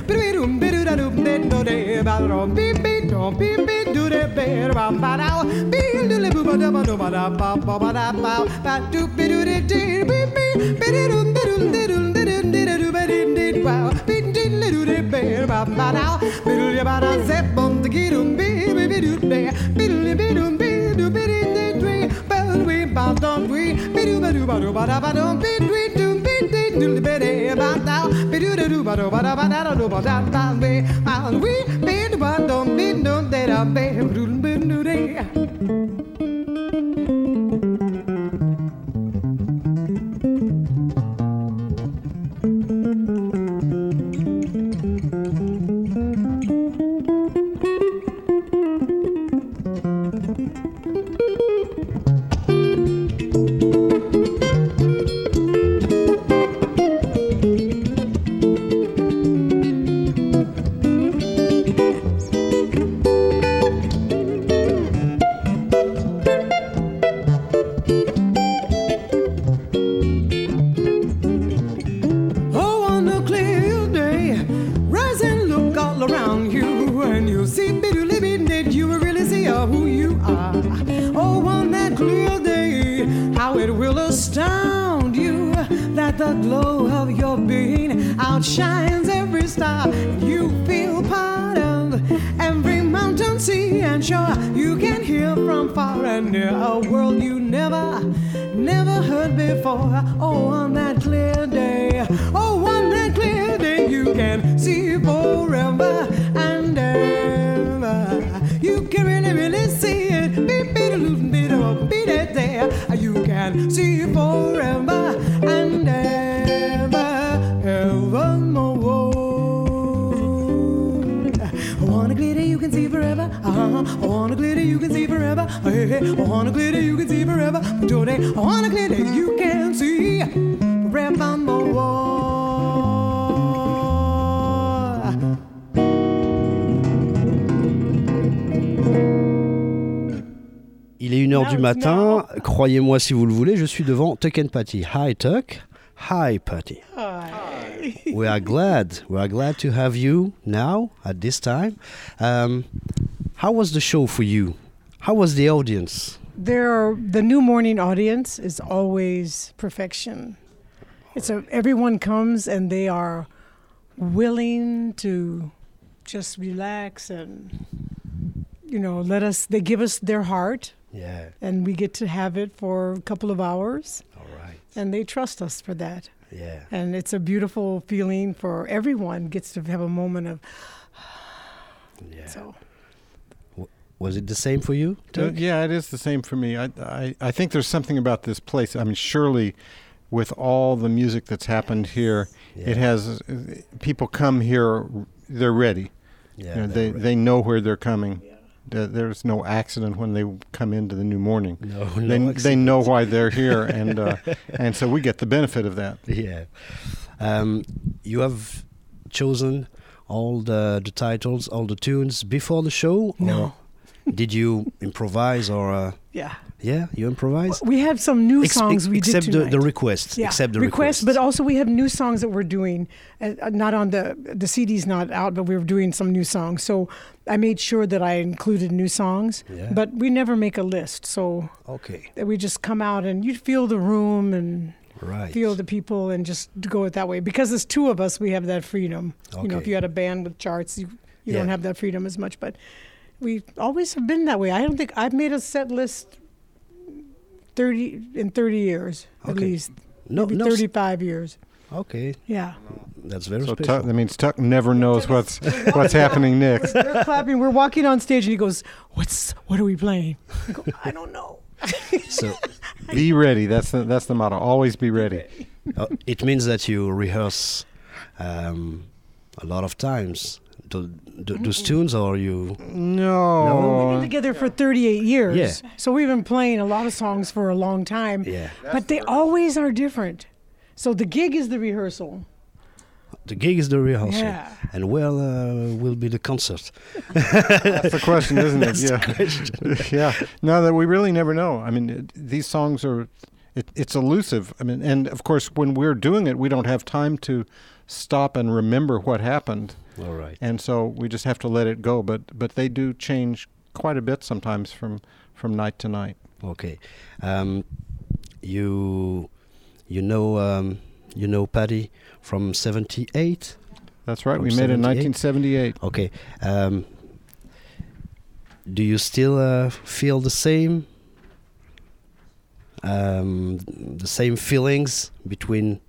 Don't we? doodly bitty about thou be do do ba do ba da ba da da do ba da da be and we be do ba do be do da da be do do do 1h du matin, croyez-moi si vous le voulez, je suis devant Tuck and Patty. Hi Tuck, hi Patty. We are glad, we are glad to have you now at this time. Um, how was the show for you? How was the audience? There, the new morning audience is always perfection. It's a everyone comes and they are willing to just relax and you know let us. They give us their heart, Yeah, and we get to have it for a couple of hours, all right. and they trust us for that. Yeah, And it's a beautiful feeling for everyone gets to have a moment of yeah. so. Was it the same for you? Uh, yeah, it is the same for me. I, I, I think there's something about this place. I mean, surely with all the music that's happened here, Yeah. it has uh, people come here, they're ready. Yeah, You know, they're they, ready. they know where they're coming. There- There's no accident when they come into the new morning. no, they, no they know why they're here, and uh, and so we get the benefit of that. Yeah. Um, you have chosen all the, the titles, all the tunes before the show? No. Did you improvise or. Uh, Yeah. Yeah, you improvise? We have some new Ex- songs we except did the, tonight. the requests. yeah, Except the requests, requests. but also we have new songs that we're doing. Uh, uh, not on the the CD's not out, but we're doing some new songs. So I made sure that I included new songs. Yeah. But we never make a list, so Okay, we just come out and you feel the room and right. feel the people and just go it that way. Because there's two of us, we have that freedom. Okay. You know, if you had a band with charts, you you Yeah. don't have that freedom as much. But we always have been that way. I don't think I've made a set list. 30 in 30 years at Okay. least no, maybe no, 35 years Okay, yeah that's very So special. Tuck, that means Tuck never knows what's what's happening next. we're clapping we're walking on stage and he goes what's what are we playing I go I don't know so Be ready. That's the, that's the motto. Always be ready. uh, it means that you rehearse um, a lot of times th- th- those tunes, or you. No. We've been together for 38 years Yeah. so we've been playing a lot of songs for a long time Yeah, but they always are different so the gig is the rehearsal the gig is the rehearsal, Yeah. and where uh, will be the concert? That's the question, isn't it? That's the Yeah. question. yeah. No, that we really never know. I mean, it, these songs are, it, it's elusive. I mean, and of course, when we're doing it, we don't have time to stop and remember what happened, All right. and so we just have to let it go. But but they do change quite a bit sometimes from from night to night. Okay. Um, you you know um, you know Paddy from '78. That's right. From we met in 1978. Okay. Um, do you still uh, feel the same? Um, the same feelings between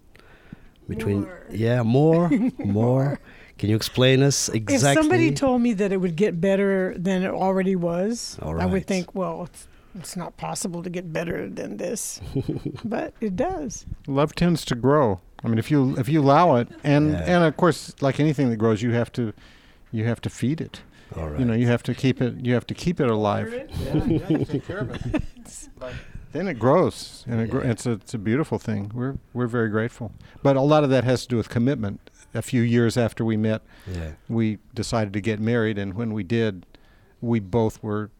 between More. yeah more more. Can you explain us exactly? If somebody told me that it would get better than it already was, All I would think, well, it's, it's not possible to get better than this. but it does. Love tends to grow. I mean, if you if you allow it, and Yeah. and of course, like anything that grows, you have to you have to feed it. All right. You know, you have to keep it. You have to keep it alive. then it grows, and it gro- it's a it's a beautiful thing. We're we're very grateful. But a lot of that has to do with commitment. A few years after we met, yeah. we decided to get married, and when we did, we both were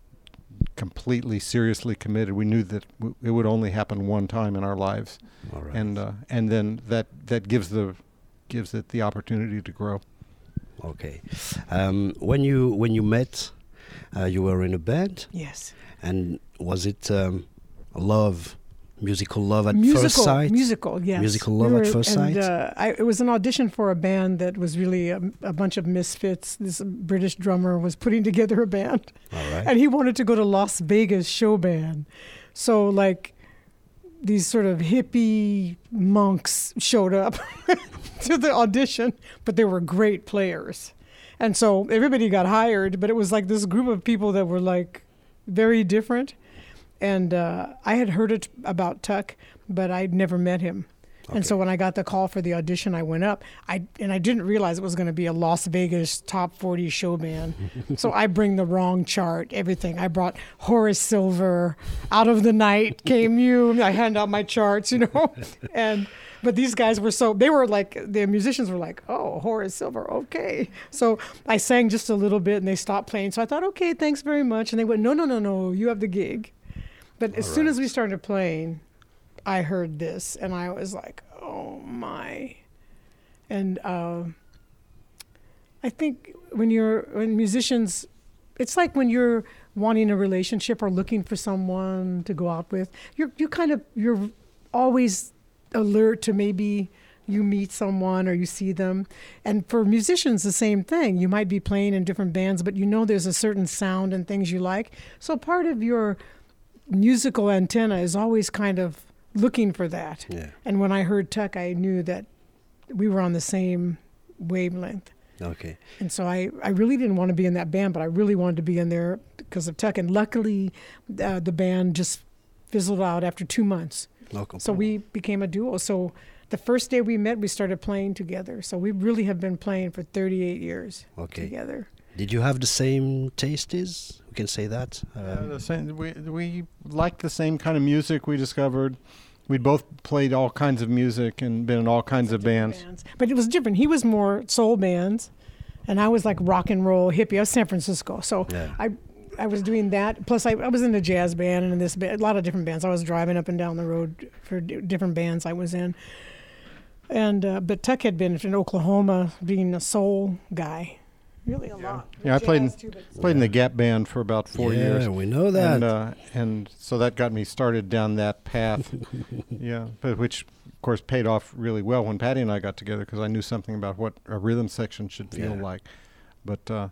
completely seriously committed. We knew that w- it would only happen one time in our lives, All right. and uh, and then that that gives the gives it the opportunity to grow. okay. Um, when you when you met, uh, you were in a band, Yes. and was it um, love musical love at musical, first sight. musical, yes. Musical love at first and, sight? Uh, I, it was an audition for a band that was really a, a bunch of misfits. This British drummer was putting together a band, All right. and he wanted to go to Las Vegas show band. So like these sort of hippie monks showed up to the audition, but they were great players. And so everybody got hired, but it was like this group of people that were like very different. And uh, I had heard it about Tuck, but I'd never met him. And so when I got the call for the audition, I went up. I and I didn't realize it was going to be a Las Vegas top 40 show band. so I bring the wrong chart, everything. I brought Horace Silver, Out of the Night came you. I hand out my charts, you know. and but these guys were so they were like the musicians were like, "Oh, Horace Silver, okay." So I sang just a little bit and they stopped playing. So I thought, "Okay, thanks very much." And they went, "No, no, no, no, you have the gig." But as soon as we started playing, I heard this and I was like, oh my. And uh, I think when you're, when musicians, it's like when you're wanting a relationship or looking for someone to go out with, you're, you kind of, you're always alert to maybe you meet someone or you see them. And for musicians, the same thing. You might be playing in different bands, but you know there's a certain sound and things you like. So part of your musical antenna is always kind of looking for that. Yeah. And when I heard Tuck, I knew that we were on the same wavelength. Okay. And so I, I really didn't want to be in that band, but I really wanted to be in there because of Tuck. And luckily, uh, the band just fizzled out after two months. Local. So we became a duo. So the first day we met, we started playing together. So we really have been playing for 38 years Okay. together. Did you have the same tastes? We can say that. Uh, Um, the same, we we liked the same kind of music. We discovered we'd both played all kinds of music and been in all kinds of bands. But it was different. He was more soul bands, and I was like rock and roll hippie. I was San Francisco, so Yeah. I I was doing that. Plus, I, I was in a jazz band and in this ba- a lot of different bands. I was driving up and down the road for d- different bands I was in. And uh, but Tuck had been in Oklahoma being a soul guy, really a lot. Yeah, I played in, too, played in the Gap band for about four yeah, years. we know that. And, uh, and so that got me started down that path. yeah, but which of course paid off really well when Patty and I got together because I knew something about what a rhythm section should feel Yeah. like. But uh,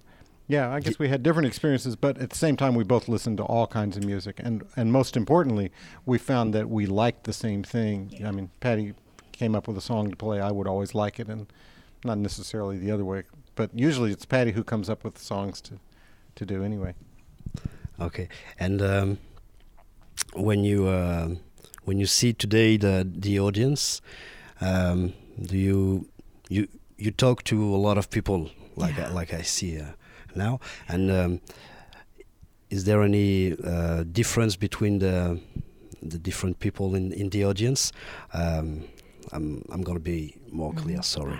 yeah, I guess we had different experiences, but at the same time we both listened to all kinds of music, and and most importantly, we found that we liked the same thing. I mean, Patty came up with a song to play, I would always like it, and not necessarily the other way. But usually it's Patty who comes up with songs to to do anyway. Okay, and um, when you um when you see today the the audience, um, do you you you talk to a lot of people like I, like I see uh, now, and um, is there any uh, difference between the the different people in in the audience? Um, I'm I'm gonna be more clear. Sorry.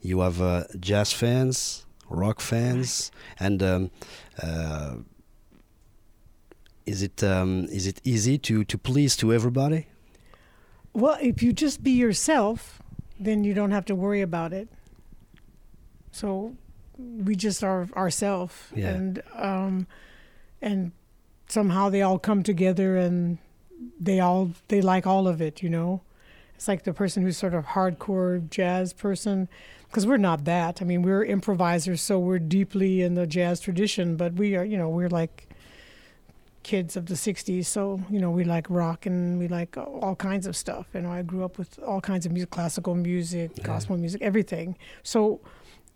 You have uh, jazz fans, rock fans, and um, uh, is it um, is it easy to, to please to everybody? Well, if you just be yourself, then you don't have to worry about it. So we just are ourselves, Yeah. and um, and somehow they all come together, and they all they like all of it. You know, it's like the person who's sort of hardcore jazz person, because we're not that. I mean, we're improvisers, so we're deeply in the jazz tradition, but we are, you know, we're like kids of the 60s so you know we like rock and we like all kinds of stuff. You know i grew up with all kinds of music classical music gospel music everything. So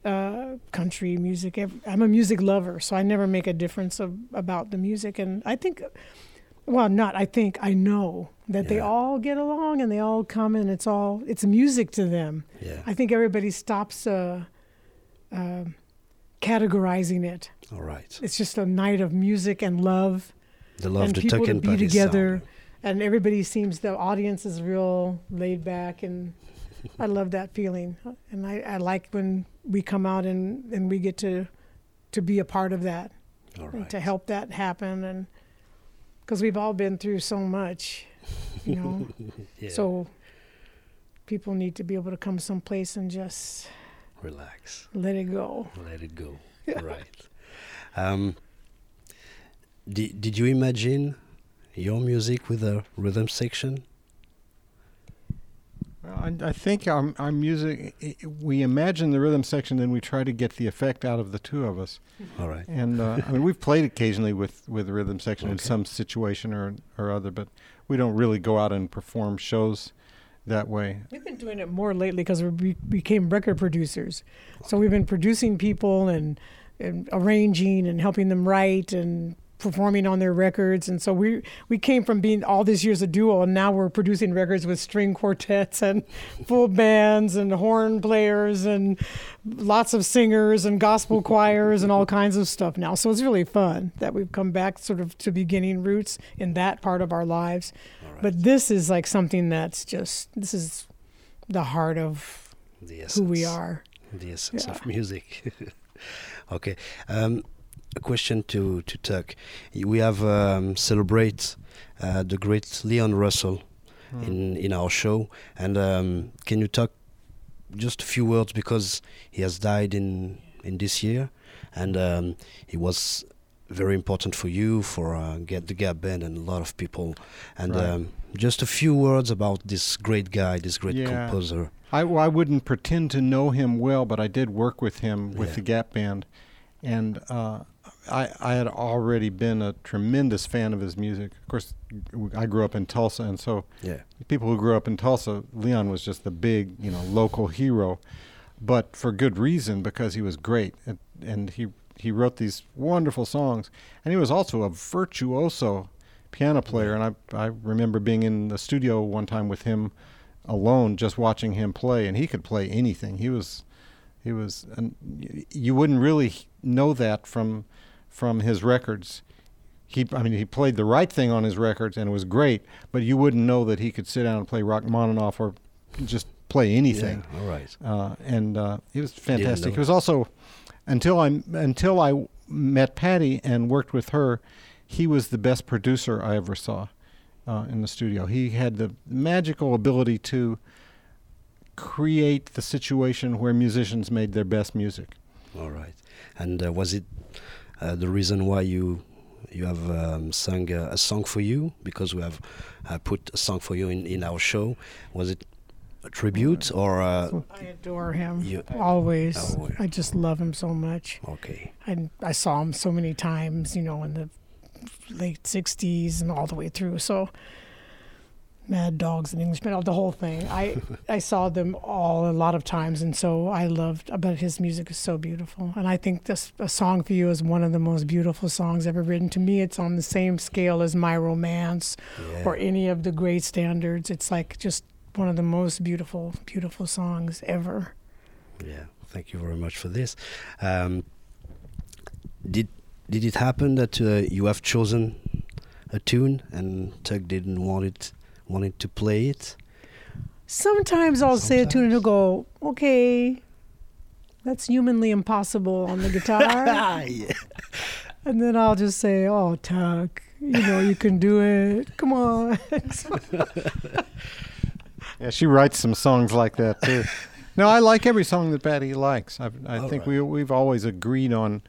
uh, country music i'm a music lover so i never make a difference of, about the music. And i think well not i think i know that they all get along and they all come and it's all it's music to them. Yeah. i think everybody stops uh, uh, categorizing it. All right. it's just a night of music and love. The love and the people to and be together. and everybody seems the audience is real laid back and i love that feeling. And I, I like when we come out and, and we get to to be a part of that All and right. to help that happen. And because we've all been through so much you know Yeah. so people need to be able to come someplace and just relax, let it go let it go. Right. Um, did did you imagine your music with a rhythm section? Well, I, I think our, our music, i- i- we imagine the rhythm section, then we try to get the effect out of the two of us. All right. And uh, I mean, we've played occasionally with, with the rhythm section in some situation or, or other, but we don't really go out and perform shows that way. We've been doing it more lately because we became record producers. So we've been producing people and, and arranging and helping them write and performing on their records. And so we we came from being all these years a duo, and now we're producing records with string quartets and full bands and horn players and lots of singers and gospel choirs and all kinds of stuff now. So it's really fun that we've come back sort of to beginning roots in that part of our lives. But this is like something that's just this is the heart of The who we are. the essence Yeah. of music. okay. Um, a question to to Tuck. We have um, celebrate uh, the great Leon Russell Hmm. in in our show, and um, can you talk just a few words because he has died in in this year, and um, he was very important for you for uh, get the Gap Band and a lot of people, and Right. um, just a few words about this great guy, this great Yeah. composer. I, well, I wouldn't pretend to know him well, but I did work with him with Yeah. the Gap Band, and uh, I, I had already been a tremendous fan of his music. Of course, I grew up in Tulsa, and so Yeah. people who grew up in Tulsa, Leon was just the big, you know, local hero, but for good reason because he was great, and, and he he wrote these wonderful songs, and he was also a virtuoso piano player. And I I remember being in the studio one time with him alone, just watching him play, and he could play anything. He was he was and you wouldn't really know that from from his records. He, I mean, he played the right thing on his records, and it was great. But you wouldn't know that he could sit down and play Rachmaninoff or just play anything. Yeah, all right. Uh, and uh, he was fantastic. He was also until I until I met Patty and worked with her, he was the best producer I ever saw uh, in the studio. He had the magical ability to create the situation where musicians made their best music. All right. And uh, was it uh, the reason why you you have um, sung uh, a song for you? Because we have uh, put a song for you in, in our show. Was it a tribute or uh, I adore him You- always. Oh. I just love him so much. okay? I I saw him so many times, you know, in the late '60s and all the way through. So, Mad Dogs and Englishmen, the whole thing. I I saw them all a lot of times, and so I loved. But his music is so beautiful, and I think this a song for you is one of the most beautiful songs ever written. To me, it's on the same scale as My Romance Yeah. or any of the great standards. It's like just one of the most beautiful, beautiful songs ever. Yeah. Thank you very much for this. Um, did did it happen that uh, you have chosen a tune and Tug didn't want it wanted to play it? Sometimes I'll say a tune and he'll go, okay, that's humanly impossible on the guitar. yeah. and then I'll just say, oh, Tuck, you know, you can do it. Come on. Yeah, she writes some songs like that too. no, I like every song that Patty likes. I've, I All think right. we we've always agreed on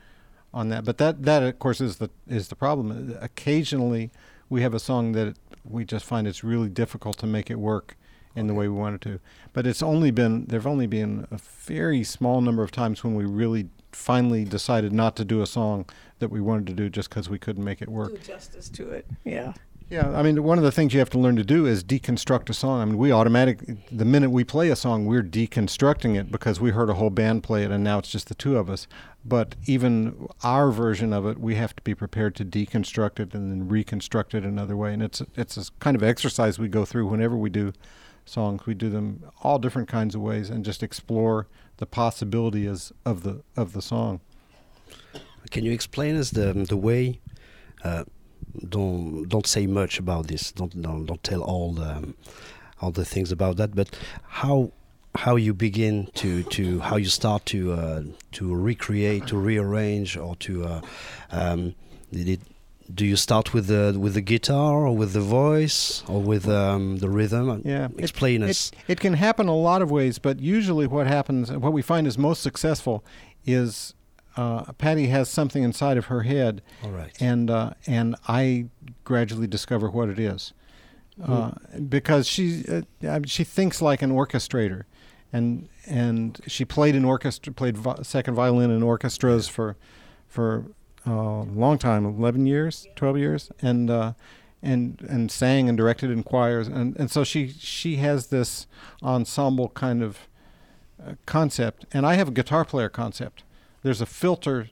on that. But that that of course is the is the problem. Occasionally, we have a song that we just find it's really difficult to make it work in the way we want it to. But it's only been there've only been a very small number of times when we really finally decided not to do a song that we wanted to do just because we couldn't make it work. do justice to it. Yeah. Yeah, I mean, one of the things you have to learn to do is deconstruct a song. I mean, we automatic the minute we play a song, we're deconstructing it because we heard a whole band play it, and now it's just the two of us. But even our version of it, we have to be prepared to deconstruct it and then reconstruct it another way. And it's it's a kind of exercise we go through whenever we do songs. We do them all different kinds of ways and just explore the possibilities of the of the song. Can you explain us the the way? Uh, don't don't say much about this. Don't don't, don't tell all the all the things about that. But how how you begin to to how you start to uh, to recreate, to rearrange, or to uh, um, did it? Do you start with the with the guitar or with the voice or with um, the rhythm? Yeah, it- explain it, us. It can happen a lot of ways, but usually what happens, what we find is most successful, is uh, Patty has something inside of her head, All right. and uh, and I gradually discover what it is, uh, because she uh, she thinks like an orchestrator, and and she played in orchestra, played vi- second violin in orchestras for for uh, a long time, eleven years, twelve years, and uh, and and sang and directed in choirs, and and so she she has this ensemble kind of uh, concept, and I have a guitar player concept. There's a filter,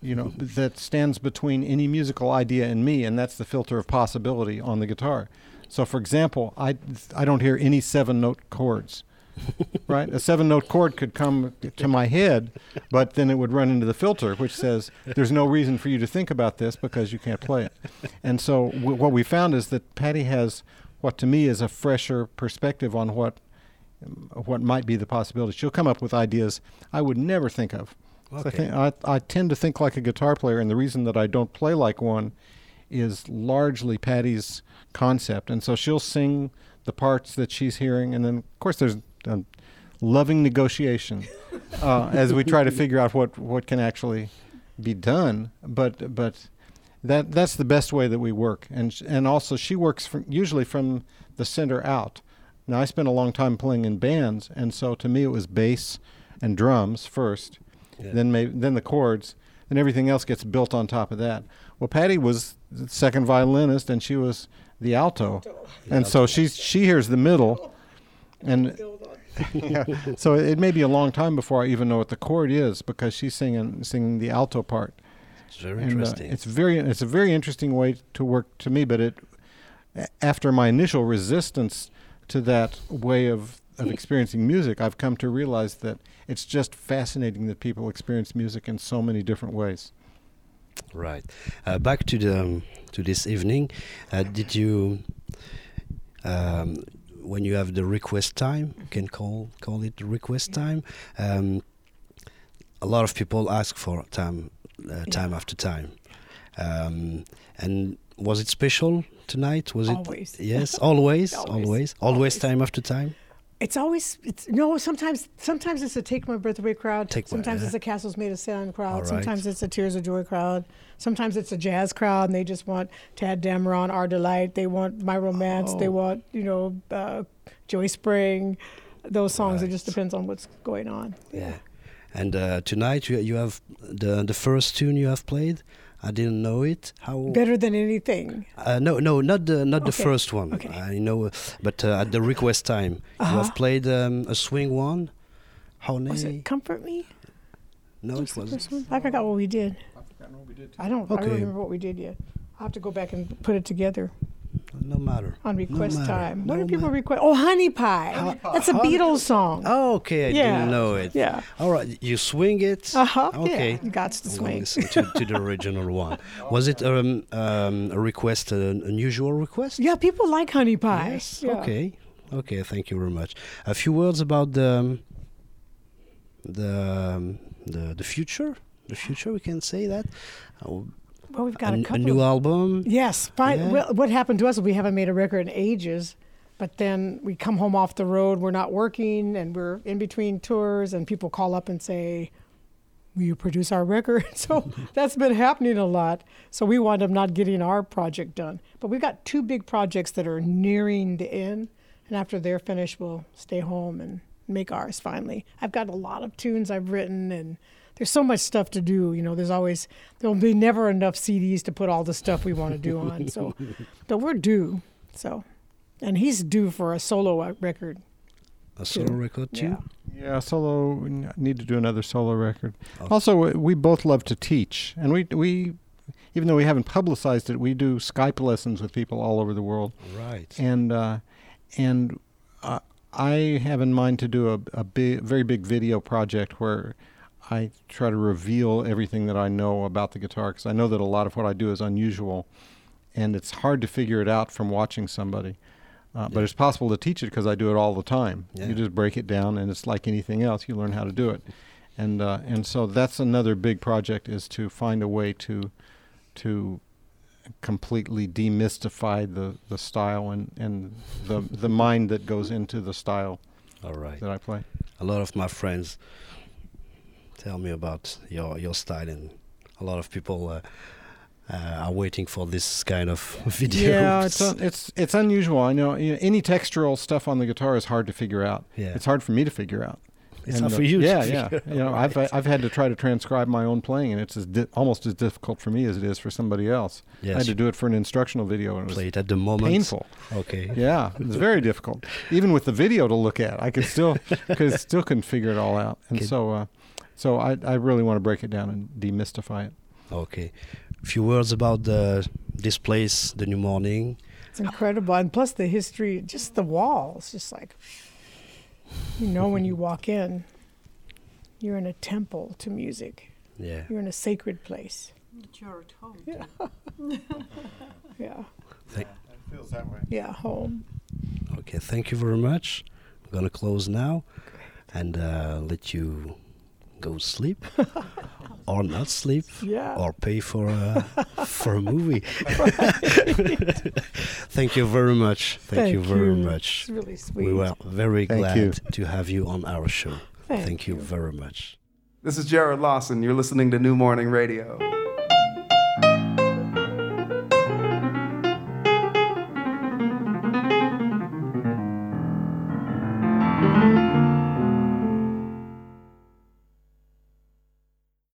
you know, mm-hmm. that stands between any musical idea and me, and that's the filter of possibility on the guitar. So, for example, I I don't hear any seven note chords. right? A seven note chord could come to my head, but then it would run into the filter, which says there's no reason for you to think about this because you can't play it. And so, w- what we found is that Patty has what to me is a fresher perspective on what what might be the possibilities. She'll come up with ideas I would never think of. So I, think, I, I tend to think like a guitar player, and the reason that I don't play like one is largely Patty's concept. And so she'll sing the parts that she's hearing, and then of course there's a loving negotiation uh, as we try to figure out what, what can actually be done. But but that that's the best way that we work, and and also she works from usually from the center out. Now I spent a long time playing in bands, and so to me it was bass and drums first, Yeah. then maybe then the chords, and everything else gets built on top of that. Well, Patty was the second violinist, and she was the alto, and so she's she hears the middle, and yeah, so it may be a long time before I even know what the chord is because she's singing singing the alto part. It's very And, uh, interesting. it's very it's a very interesting way to work to me, but it after my initial resistance to that way of of experiencing music, I've come to realize that it's just fascinating that people experience music in so many different ways. Right. Uh, back to the um, to this evening. Uh, did you, um, when you have the request time, you can call call it the request time. Um, a lot of people ask for time, uh, time after time. Um, and was it special tonight? Was it Yes, always, Always. always, always, Always. time after time. It's always it's no. Sometimes sometimes it's a take my breath away crowd. Take sometimes uh, it's a castles made of sand crowd. Right. Sometimes it's a tears of joy crowd. Sometimes it's a jazz crowd, and they just want Tad Dameron, Our Delight. They want My Romance. They Oh. want you know uh, Joy Spring. Those songs. It just depends on what's going on. Yeah. And uh, tonight you you have the the first tune you have played. I didn't know it. How Better than anything. Uh, no, no, not the not the first one. okay. I know, uh, but uh, at the request time, you Uh-huh. have played um, a swing one. Honey, Was it Comfort Me? no, Was it the was. first one? I forgot what we did. I don't. Okay. I don't remember what we did yet. I'll have to go back and put it together No matter. on request matter. time. What No do people request? Oh, Honey Pie. That's a Beatles song. Oh, okay, I Yeah, didn't know it. yeah. All right, you swing it. Uh huh. Okay. Yeah, you got to swing. to, to the original one. Was it um, um, a request, an unusual request? Yeah, people like Honey Pie. Yes. Yeah. Okay. Okay. Thank you very much. A few words about the um, the um, the the future. The future. We can say that. Uh, Well, we've got a, a, couple. A new of- album. Yes. Fine. Yeah. Well, what happened to us is we haven't made a record in ages, but then we come home off the road. We're not working, and we're in between tours, and people call up and say, "Will you produce our record?" so that's been happening a lot. So we wound up not getting our project done, but we've got two big projects that are nearing the end, and after they're finished, we'll stay home and make ours finally. I've got a lot of tunes I've written and there's so much stuff to do. You know, there's always there'll be never enough CDs to put all the stuff we want to do on. So, but we're due. So, and he's due for a solo uh, record. A solo Too. record too. Yeah. Yeah, solo. We need to do another solo record. Okay. Also, we- we both love to teach, and we we, even though we haven't publicized it, we do Skype lessons with people all over the world, Right. and uh, and uh, I have in mind to do a a big, very big video project where I try to reveal everything that I know about the guitar because I know that a lot of what I do is unusual, and it's hard to figure it out from watching somebody. Uh, But it's possible to teach it because I do it all the time. Yeah. You just break it down, and it's like anything else. You learn how to do it, and uh, and so that's another big project is to find a way to to completely demystify the, the style and, and the the mind that goes into the style All right. that I play. A lot of my friends Tell me about your your style, and a lot of people uh, uh, are waiting for this kind of video. Yeah, it's un- it's it's unusual. I know, you know any textural stuff on the guitar is hard to figure out. Yeah. It's hard for me to figure out. It's And, uh, for you to Yeah, yeah. You know, I've I've had to try to transcribe my own playing, and it's as di- almost as difficult for me as it is for somebody else. I had to do it for an instructional video, and it play was it at the moment. painful. Okay. Yeah, it's very difficult. Even with the video to look at, I could still cause still couldn't figure it all out. And so, uh, so I I really want to break it down and demystify it. Okay. A few words about the this place, the New Morning. It's incredible. And plus the history, just the walls, just like, you know, when you walk in, you're in a temple to music. Yeah. You're in a sacred place. You're at home. Yeah. yeah. It feels that way. Yeah. Home. Okay. Thank you very much. I'm gonna close now, and uh, let you go sleep, or not sleep, Yeah. or pay for a for a movie. Thank you very much. Thank, you very much. It's really sweet. We were very Thank glad you. to have you on our show. Thank Thank you you. very much. This is Jared Lawson. You're listening to New Morning Radio.